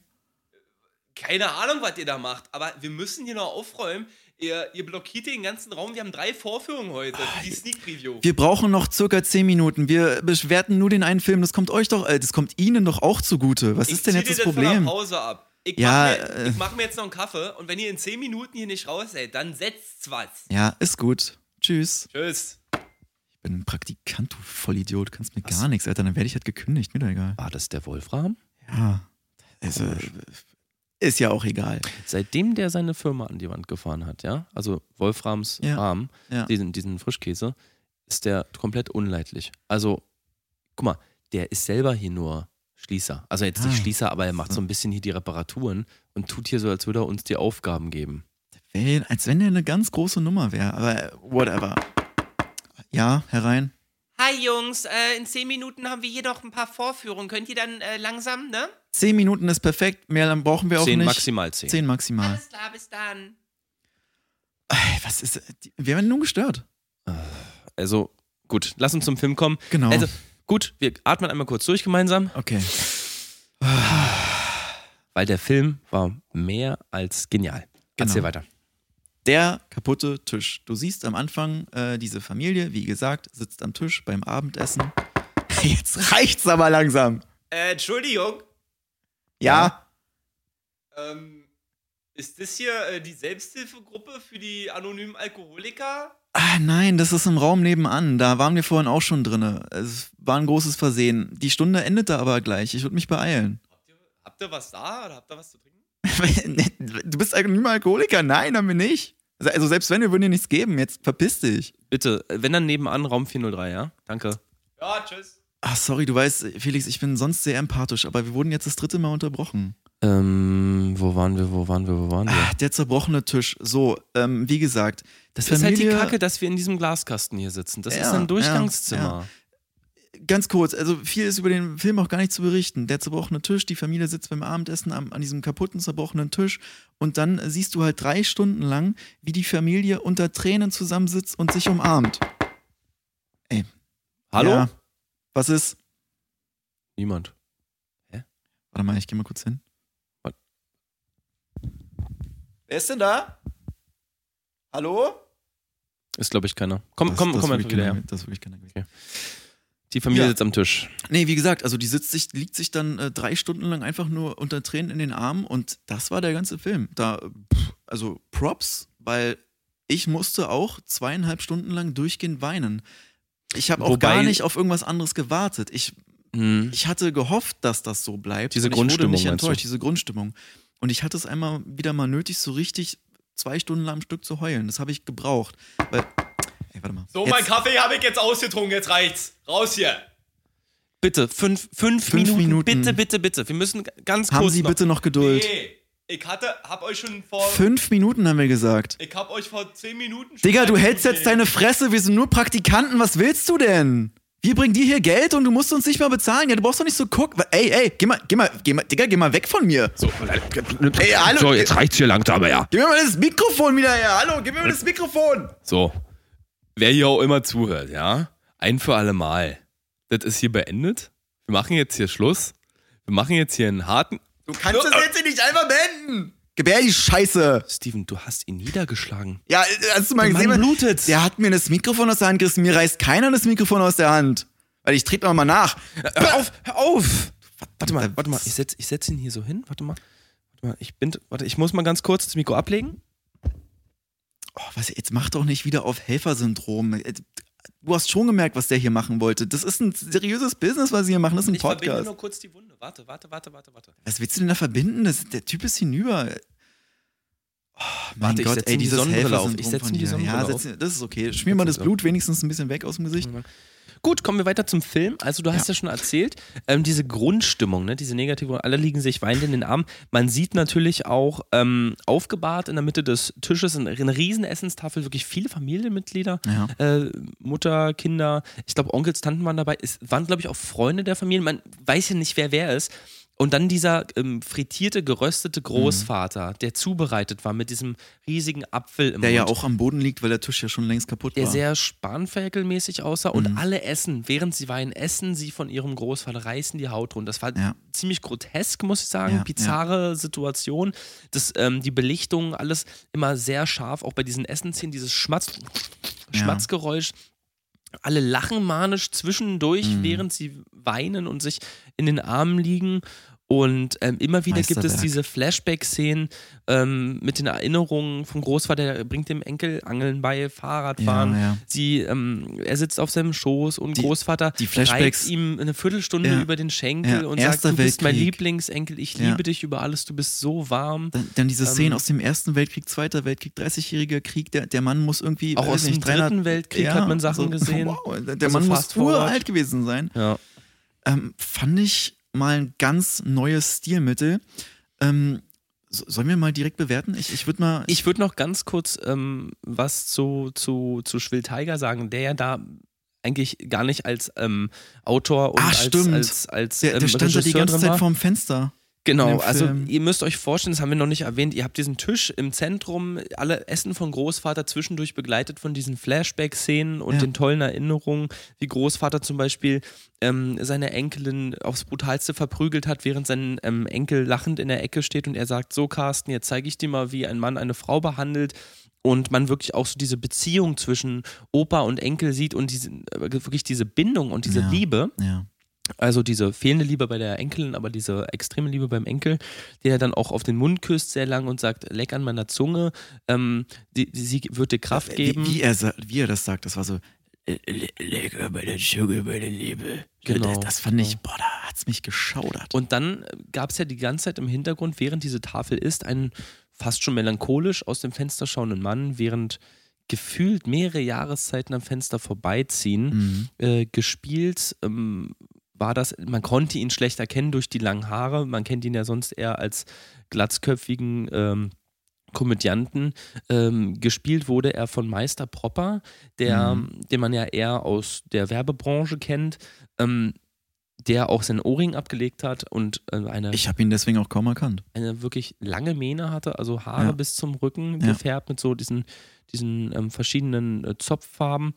Speaker 2: Keine Ahnung, was ihr da macht, aber wir müssen hier noch aufräumen. Ihr, ihr blockiert den ganzen Raum. Wir haben drei Vorführungen heute für die Sneak Preview.
Speaker 1: Wir brauchen noch circa zehn Minuten. Wir bewerten nur den einen Film. Das kommt euch doch, äh, das kommt Ihnen doch auch zugute. Was ich ist denn jetzt das Problem?
Speaker 2: Ich Pause ab. Ich ja, mache mir, äh, mach mir, jetzt noch einen Kaffee und wenn ihr in zehn Minuten hier nicht raus seid, dann setzt was.
Speaker 1: Ja, ist gut. Tschüss.
Speaker 2: Tschüss.
Speaker 1: Ich bin ein Praktikant, du Vollidiot. Du kannst mir Was? gar nichts, Alter. Dann werde ich halt gekündigt. Mir doch egal.
Speaker 2: War das der Wolfram?
Speaker 1: Ja. Also, ist ja auch egal.
Speaker 2: Seitdem der seine Firma an die Wand gefahren hat, ja, also Wolframs ja. Farm, ja. Diesen, diesen Frischkäse, ist der komplett unleidlich. Also, guck mal, der ist selber hier nur Schließer. Also jetzt nicht ah. Schließer, aber er macht so ein bisschen hier die Reparaturen und tut hier so, als würde er uns die Aufgaben geben.
Speaker 1: Als wenn er eine ganz große Nummer wäre, aber whatever. Ja, herein.
Speaker 4: Hi Jungs, äh, in zehn Minuten haben wir hier noch ein paar Vorführungen. Könnt ihr dann äh, langsam, ne?
Speaker 1: Zehn Minuten ist perfekt, mehr dann brauchen wir auch
Speaker 2: zehn
Speaker 1: nicht.
Speaker 2: maximal zehn.
Speaker 1: Zehn maximal.
Speaker 4: Alles klar, bis dann.
Speaker 1: Was ist. Wir werden nun gestört.
Speaker 2: Also, gut, lass uns zum Film kommen.
Speaker 1: Genau.
Speaker 2: Also, gut, wir atmen einmal kurz durch gemeinsam.
Speaker 1: Okay.
Speaker 2: Weil der Film war mehr als genial. Genau. Erzähl weiter.
Speaker 1: Der kaputte Tisch. Du siehst am Anfang äh, diese Familie, wie gesagt, sitzt am Tisch beim Abendessen. <laughs> Jetzt reicht's aber langsam.
Speaker 4: Äh, Entschuldigung.
Speaker 1: Ja.
Speaker 4: Ähm, ist das hier äh, die Selbsthilfegruppe für die anonymen Alkoholiker?
Speaker 1: Ah, nein, das ist im Raum nebenan. Da waren wir vorhin auch schon drin. Es war ein großes Versehen. Die Stunde endete aber gleich. Ich würde mich beeilen.
Speaker 4: Habt ihr, habt ihr was da oder habt ihr was zu trinken? <laughs>
Speaker 1: du bist anonym Alkoholiker? Nein, haben wir nicht. Also selbst wenn, wir würden dir nichts geben. Jetzt verpiss dich.
Speaker 2: Bitte, wenn dann nebenan Raum 403, ja? Danke.
Speaker 4: Ja, tschüss.
Speaker 1: Ach, sorry, du weißt, Felix, ich bin sonst sehr empathisch, aber wir wurden jetzt das dritte Mal unterbrochen.
Speaker 2: Ähm, wo waren wir, wo waren wir, wo waren wir? Ach,
Speaker 1: der zerbrochene Tisch. So, ähm, wie gesagt,
Speaker 2: das, das ist halt die Kacke, dass wir in diesem Glaskasten hier sitzen. Das ja, ist ein Durchgangszimmer. Ja, ja
Speaker 1: ganz kurz, also viel ist über den Film auch gar nicht zu berichten. Der zerbrochene Tisch, die Familie sitzt beim Abendessen am, an diesem kaputten, zerbrochenen Tisch und dann siehst du halt drei Stunden lang, wie die Familie unter Tränen zusammensitzt und sich umarmt. Ey.
Speaker 2: Hallo? Ja,
Speaker 1: was ist?
Speaker 2: Niemand.
Speaker 1: Hä? Warte mal, ich geh mal kurz hin. Was? Wer ist denn da? Hallo?
Speaker 2: Ist, glaube ich, keiner. Komm, das, komm, das komm einfach wieder her.
Speaker 1: Das ist wirklich keiner. Okay.
Speaker 2: Die Familie ja. sitzt am Tisch.
Speaker 1: Nee, wie gesagt, also die sitzt sich, liegt sich dann äh, drei Stunden lang einfach nur unter Tränen in den Armen und das war der ganze Film. Da, pff, also Props, weil ich musste auch zweieinhalb Stunden lang durchgehend weinen. Ich habe auch gar nicht auf irgendwas anderes gewartet. Ich, hm. ich hatte gehofft, dass das so bleibt.
Speaker 2: Diese Grundstimmung. Ich
Speaker 1: wurde nicht enttäuscht, diese Grundstimmung. Und ich hatte es einmal wieder mal nötig, so richtig zwei Stunden lang am Stück zu heulen. Das habe ich gebraucht. Weil
Speaker 4: Ey, warte mal. So, jetzt. mein Kaffee habe ich jetzt ausgetrunken, jetzt reicht's. Raus hier.
Speaker 2: Bitte, fünf, fünf, fünf Minuten. Minuten. Bitte, bitte, bitte. Wir müssen ganz
Speaker 1: kurz. Haben Sie noch. bitte noch Geduld?
Speaker 4: Nee. Ich hatte, hab euch schon vor.
Speaker 1: Fünf Minuten haben wir gesagt.
Speaker 4: Ich hab euch vor zehn Minuten
Speaker 1: schon. Digga, du hältst jetzt deine Fresse. Wir sind nur Praktikanten. Was willst du denn? Wir bringen dir hier Geld und du musst uns nicht mal bezahlen. Ja, du brauchst doch nicht so gucken. Ey, ey, geh mal, geh mal, geh mal, Digga, geh mal weg von mir.
Speaker 2: So, ey, hallo. So, jetzt reicht's hier langsam, ja.
Speaker 1: Gib mir mal das Mikrofon wieder her. Hallo, gib mir mal das Mikrofon.
Speaker 2: So, wer hier auch immer zuhört, ja, ein für alle Mal. Das ist hier beendet. Wir machen jetzt hier Schluss. Wir machen jetzt hier einen harten.
Speaker 1: Du kannst das jetzt nicht einfach beenden. Gebär die Scheiße.
Speaker 2: Steven, du hast ihn niedergeschlagen.
Speaker 1: Ja, hast du mal der gesehen?
Speaker 2: Mann blutet.
Speaker 1: Der hat mir das Mikrofon aus der Hand gerissen. Mir reißt keiner das Mikrofon aus der Hand. Weil ich trete noch mal nach.
Speaker 2: Hör auf, hör auf. Warte mal, warte mal. Ich setze ich setz ihn hier so hin. Warte mal. Warte mal. Ich bin, warte, ich muss mal ganz kurz das Mikro ablegen
Speaker 1: oh, was, jetzt mach doch nicht wieder auf Helfersyndrom. Äh, du hast schon gemerkt, was der hier machen wollte. Das ist ein seriöses Business, was sie hier machen. Das ist ein ich Podcast. Ich verbinde
Speaker 4: nur kurz die Wunde. Warte, warte, warte, warte, warte.
Speaker 1: Was willst du denn da verbinden? Das, der Typ ist hinüber.
Speaker 2: Oh, mein warte, Gott, ey, dieses Helfersyndrom
Speaker 1: Ich setze die Sonnenbrille ja, setz, das ist okay. Schmier mal das Blut wenigstens ein bisschen weg aus dem Gesicht.
Speaker 2: Gut, kommen wir weiter zum Film. Also du hast ja, ja schon erzählt, ähm, diese Grundstimmung, ne, diese negative, alle liegen sich weinend in den Armen. Man sieht natürlich auch ähm, aufgebahrt in der Mitte des Tisches eine, eine riesen Essenstafel, wirklich viele Familienmitglieder, ja. äh, Mutter, Kinder, ich glaube Onkels, Tanten waren dabei. Es waren glaube ich auch Freunde der Familie. Man weiß ja nicht, wer wer ist. Und dann dieser ähm, frittierte, geröstete Großvater, mhm. der zubereitet war mit diesem riesigen Apfel im
Speaker 1: Der Mund. ja auch am Boden liegt, weil der Tisch ja schon längst kaputt
Speaker 2: der
Speaker 1: war.
Speaker 2: Der sehr spanferkelmäßig aussah. Mhm. Und alle essen, während sie weinen, essen sie von ihrem Großvater, reißen die Haut runter. Das war ja. ziemlich grotesk, muss ich sagen. Ja, Bizarre ja. Situation. Das, ähm, die Belichtung, alles immer sehr scharf. Auch bei diesen Essenszenen, dieses Schmatz, Schmatzgeräusch alle lachen manisch zwischendurch, mhm. während sie weinen und sich in den Armen liegen. Und ähm, immer wieder gibt es diese Flashback-Szenen ähm, mit den Erinnerungen vom Großvater, der bringt dem Enkel Angeln bei, Fahrradfahren. Ja, ja. Sie, ähm, er sitzt auf seinem Schoß und die, Großvater
Speaker 1: die Flashbacks,
Speaker 2: ihm eine Viertelstunde ja, über den Schenkel und sagt, du bist mein Lieblingsenkel, ich liebe dich über alles, du bist so warm.
Speaker 1: Dann, dann diese Szenen ähm, aus dem Ersten Weltkrieg, Zweiter Weltkrieg, 30-jähriger Krieg, der, der Mann muss irgendwie...
Speaker 2: Auch aus dem Dritten Weltkrieg hat man Sachen so, gesehen. <laughs>
Speaker 1: Wow, der also Mann muss uralt gewesen sein. Ähm, fand ich mal ein ganz neues Stilmittel. Ähm, Sollen wir mal direkt bewerten? Ich, ich würde mal.
Speaker 2: Ich würde noch ganz kurz ähm, was zu, zu, zu Schwill Tiger sagen, der ja da eigentlich gar nicht als ähm, Autor und
Speaker 1: Ach,
Speaker 2: als,
Speaker 1: stimmt.
Speaker 2: als, als,
Speaker 1: der, der
Speaker 2: ähm,
Speaker 1: stand ja die ganze Zeit vorm Fenster.
Speaker 2: Genau, also ihr müsst euch vorstellen, das haben wir noch nicht erwähnt, ihr habt diesen Tisch im Zentrum, alle Essen von Großvater zwischendurch begleitet von diesen Flashback-Szenen und ja. den tollen Erinnerungen, wie Großvater zum Beispiel ähm, seine Enkelin aufs Brutalste verprügelt hat, während sein ähm, Enkel lachend in der Ecke steht und er sagt, so Carsten, jetzt zeige ich dir mal, wie ein Mann eine Frau behandelt und man wirklich auch so diese Beziehung zwischen Opa und Enkel sieht und diese, äh, wirklich diese Bindung und diese
Speaker 1: ja.
Speaker 2: Liebe.
Speaker 1: Ja
Speaker 2: also diese fehlende Liebe bei der Enkelin, aber diese extreme Liebe beim Enkel, der dann auch auf den Mund küsst sehr lang und sagt, leck an meiner Zunge, ähm, die, die, sie wird dir Kraft geben.
Speaker 1: Wie, wie, er, wie er das sagt, das war so, leck an meiner Zunge, meine Liebe.
Speaker 2: Genau.
Speaker 1: Das, das fand ich, boah, da hat es mich geschaudert.
Speaker 2: Und dann gab es ja die ganze Zeit im Hintergrund, während diese Tafel ist, einen fast schon melancholisch aus dem Fenster schauenden Mann, während gefühlt mehrere Jahreszeiten am Fenster vorbeiziehen, mhm. äh, gespielt ähm, war das, man konnte ihn schlecht erkennen durch die langen Haare. Man kennt ihn ja sonst eher als glatzköpfigen ähm, Komödianten. Ähm, gespielt wurde er von Meister Propper, der, mhm. den man ja eher aus der Werbebranche kennt. Ähm, der auch seinen Ohrring abgelegt hat und äh, eine.
Speaker 1: Ich habe ihn deswegen auch kaum erkannt.
Speaker 2: Eine wirklich lange Mähne hatte, also Haare ja. bis zum Rücken gefärbt ja. mit so diesen, diesen ähm, verschiedenen äh, Zopffarben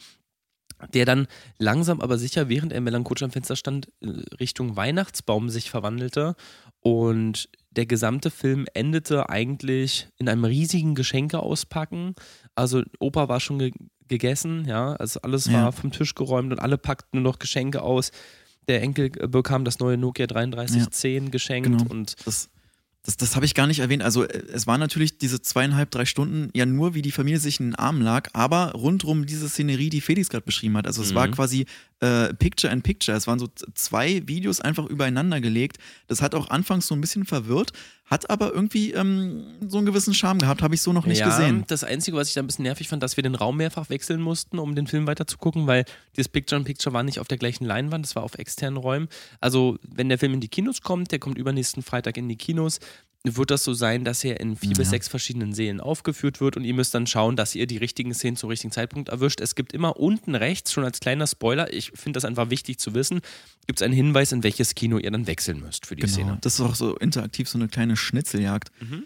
Speaker 2: der dann langsam aber sicher, während er melancholisch am Fenster stand, äh, Richtung Weihnachtsbaum sich verwandelte. Und der gesamte Film endete eigentlich in einem riesigen Geschenke auspacken. Also Opa war schon ge gegessen, ja, also alles ja. war vom Tisch geräumt und alle packten nur noch Geschenke aus. Der Enkel bekam das neue Nokia 3310 ja. geschenkt genau. und
Speaker 1: das das, das habe ich gar nicht erwähnt. Also äh, es war natürlich diese zweieinhalb, drei Stunden ja nur, wie die Familie sich in den Arm lag, aber rundrum diese Szenerie, die Felix gerade beschrieben hat. Also es mhm. war quasi äh, Picture in Picture. Es waren so zwei Videos einfach übereinander gelegt. Das hat auch anfangs so ein bisschen verwirrt, hat aber irgendwie ähm, so einen gewissen Charme gehabt, habe ich so noch nicht
Speaker 2: ja,
Speaker 1: gesehen.
Speaker 2: Das Einzige, was ich da ein bisschen nervig fand, dass wir den Raum mehrfach wechseln mussten, um den Film weiter zu gucken, weil dieses Picture in Picture war nicht auf der gleichen Leinwand, das war auf externen Räumen. Also wenn der Film in die Kinos kommt, der kommt übernächsten Freitag in die Kinos, wird das so sein, dass er in vier ja. bis sechs verschiedenen Seelen aufgeführt wird und ihr müsst dann schauen, dass ihr die richtigen Szenen zum richtigen Zeitpunkt erwischt. Es gibt immer unten rechts, schon als kleiner Spoiler, ich finde das einfach wichtig zu wissen, gibt es einen Hinweis, in welches Kino ihr dann wechseln müsst für die
Speaker 1: genau.
Speaker 2: Szene.
Speaker 1: Das ist auch so interaktiv, so eine kleine Schnitzeljagd. Mhm.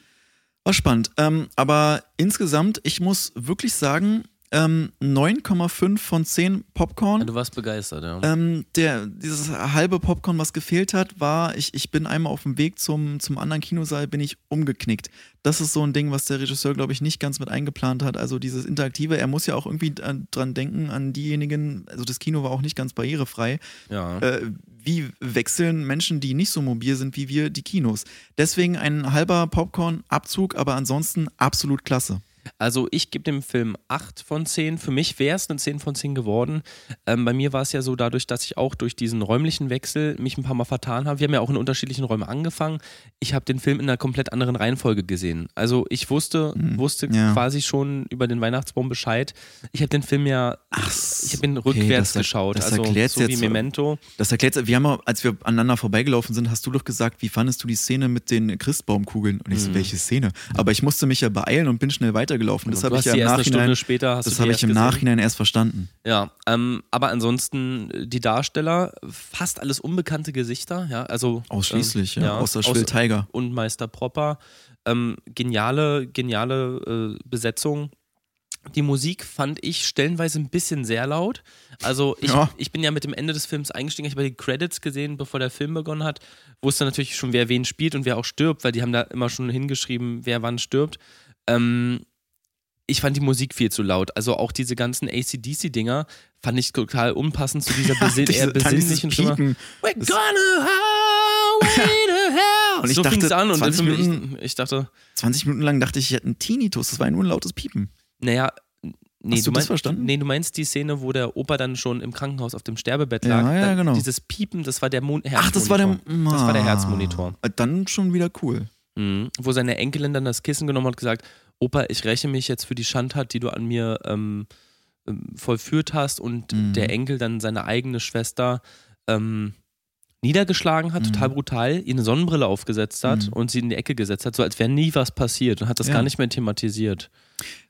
Speaker 1: War spannend. Ähm, aber insgesamt, ich muss wirklich sagen, ähm, 9,5 von 10 Popcorn. Ja,
Speaker 2: du warst begeistert, ja.
Speaker 1: Ähm, der, dieses halbe Popcorn, was gefehlt hat, war, ich, ich bin einmal auf dem Weg zum, zum anderen Kinosaal, bin ich umgeknickt. Das ist so ein Ding, was der Regisseur, glaube ich, nicht ganz mit eingeplant hat. Also dieses Interaktive, er muss ja auch irgendwie dran denken, an diejenigen, also das Kino war auch nicht ganz barrierefrei.
Speaker 2: Ja.
Speaker 1: Äh, wie wechseln Menschen, die nicht so mobil sind wie wir, die Kinos? Deswegen ein halber Popcorn-Abzug, aber ansonsten absolut klasse.
Speaker 2: Also ich gebe dem Film 8 von 10. Für mich wäre es eine 10 von 10 geworden. Ähm, bei mir war es ja so, dadurch, dass ich auch durch diesen räumlichen Wechsel mich ein paar Mal vertan habe. Wir haben ja auch in unterschiedlichen Räumen angefangen. Ich habe den Film in einer komplett anderen Reihenfolge gesehen. Also ich wusste, mhm. wusste ja. quasi schon über den Weihnachtsbaum Bescheid. Ich habe den Film ja, Ach, ich habe ihn rückwärts okay, das, geschaut.
Speaker 1: Das also erklärt
Speaker 2: so
Speaker 1: jetzt
Speaker 2: wie Memento.
Speaker 1: Das erklärt, wir haben, als wir aneinander vorbeigelaufen sind, hast du doch gesagt, wie fandest du die Szene mit den Christbaumkugeln? Und ich so, mhm. welche Szene? Aber ich musste mich ja beeilen und bin schnell weiter weitergelaufen. Das habe ich ja im Nachhinein,
Speaker 2: später,
Speaker 1: das habe ich im Nachhinein erst verstanden.
Speaker 2: Ja, ähm, aber ansonsten die Darsteller, fast alles unbekannte Gesichter, ja, also
Speaker 1: ausschließlich, ähm, ja, ja, außer Schwill Tiger
Speaker 2: und Meister Propper. Ähm, geniale, geniale äh, Besetzung. Die Musik fand ich stellenweise ein bisschen sehr laut. Also ich, ja. ich bin ja mit dem Ende des Films eingestiegen, ich habe die Credits gesehen, bevor der Film begonnen hat, wusste natürlich schon, wer wen spielt und wer auch stirbt, weil die haben da immer schon hingeschrieben, wer wann stirbt. Ähm, ich fand die Musik viel zu laut. Also auch diese ganzen ACDC-Dinger fand ich total unpassend zu dieser <laughs> besin eher besinnlichen Stimme. We're gonna highway to hell. Und ich so dachte, an und 20 Minuten, ich, ich, dachte.
Speaker 1: 20 Minuten lang dachte ich, ich hätte einen Tinnitus. Das war nur ein lautes Piepen.
Speaker 2: Naja, Nee,
Speaker 1: Hast du, du
Speaker 2: das
Speaker 1: verstanden?
Speaker 2: Nee, du meinst die Szene, wo der Opa dann schon im Krankenhaus auf dem Sterbebett lag.
Speaker 1: Ja, ja, genau.
Speaker 2: Dieses Piepen, das war der Mon Herzmonitor.
Speaker 1: Ach, das war der,
Speaker 2: das war der Herzmonitor.
Speaker 1: Ah, dann schon wieder cool.
Speaker 2: Mhm. Wo seine Enkelin dann das Kissen genommen hat und gesagt, Opa, ich räche mich jetzt für die Schandtat, die du an mir ähm, ähm, vollführt hast und mhm. der Enkel dann seine eigene Schwester ähm, niedergeschlagen hat, mhm. total brutal, ihr eine Sonnenbrille aufgesetzt hat mhm. und sie in die Ecke gesetzt hat, so als wäre nie was passiert und hat das ja. gar nicht mehr thematisiert.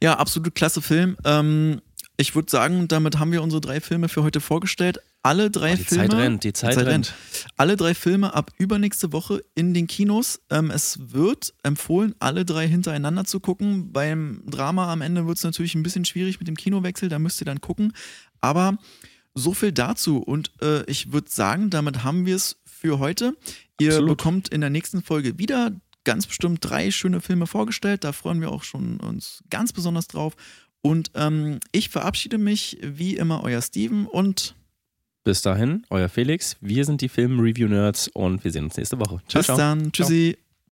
Speaker 1: Ja, absolut klasse Film. Ähm, ich würde sagen, damit haben wir unsere drei Filme für heute vorgestellt. Alle drei oh, die Filme.
Speaker 2: Zeit rennt, die Zeit, die Zeit rennt. rennt.
Speaker 1: Alle drei Filme ab übernächste Woche in den Kinos. Ähm, es wird empfohlen, alle drei hintereinander zu gucken. Beim Drama am Ende wird es natürlich ein bisschen schwierig mit dem Kinowechsel, da müsst ihr dann gucken. Aber so viel dazu. Und äh, ich würde sagen, damit haben wir es für heute. Ihr Absolut. bekommt in der nächsten Folge wieder ganz bestimmt drei schöne Filme vorgestellt. Da freuen wir auch schon uns ganz besonders drauf. Und ähm, ich verabschiede mich wie immer, euer Steven und
Speaker 2: bis dahin, euer Felix. Wir sind die Film-Review-Nerds und wir sehen uns nächste Woche.
Speaker 1: Ciao, Bis ciao. dann. Tschüssi. Ciao.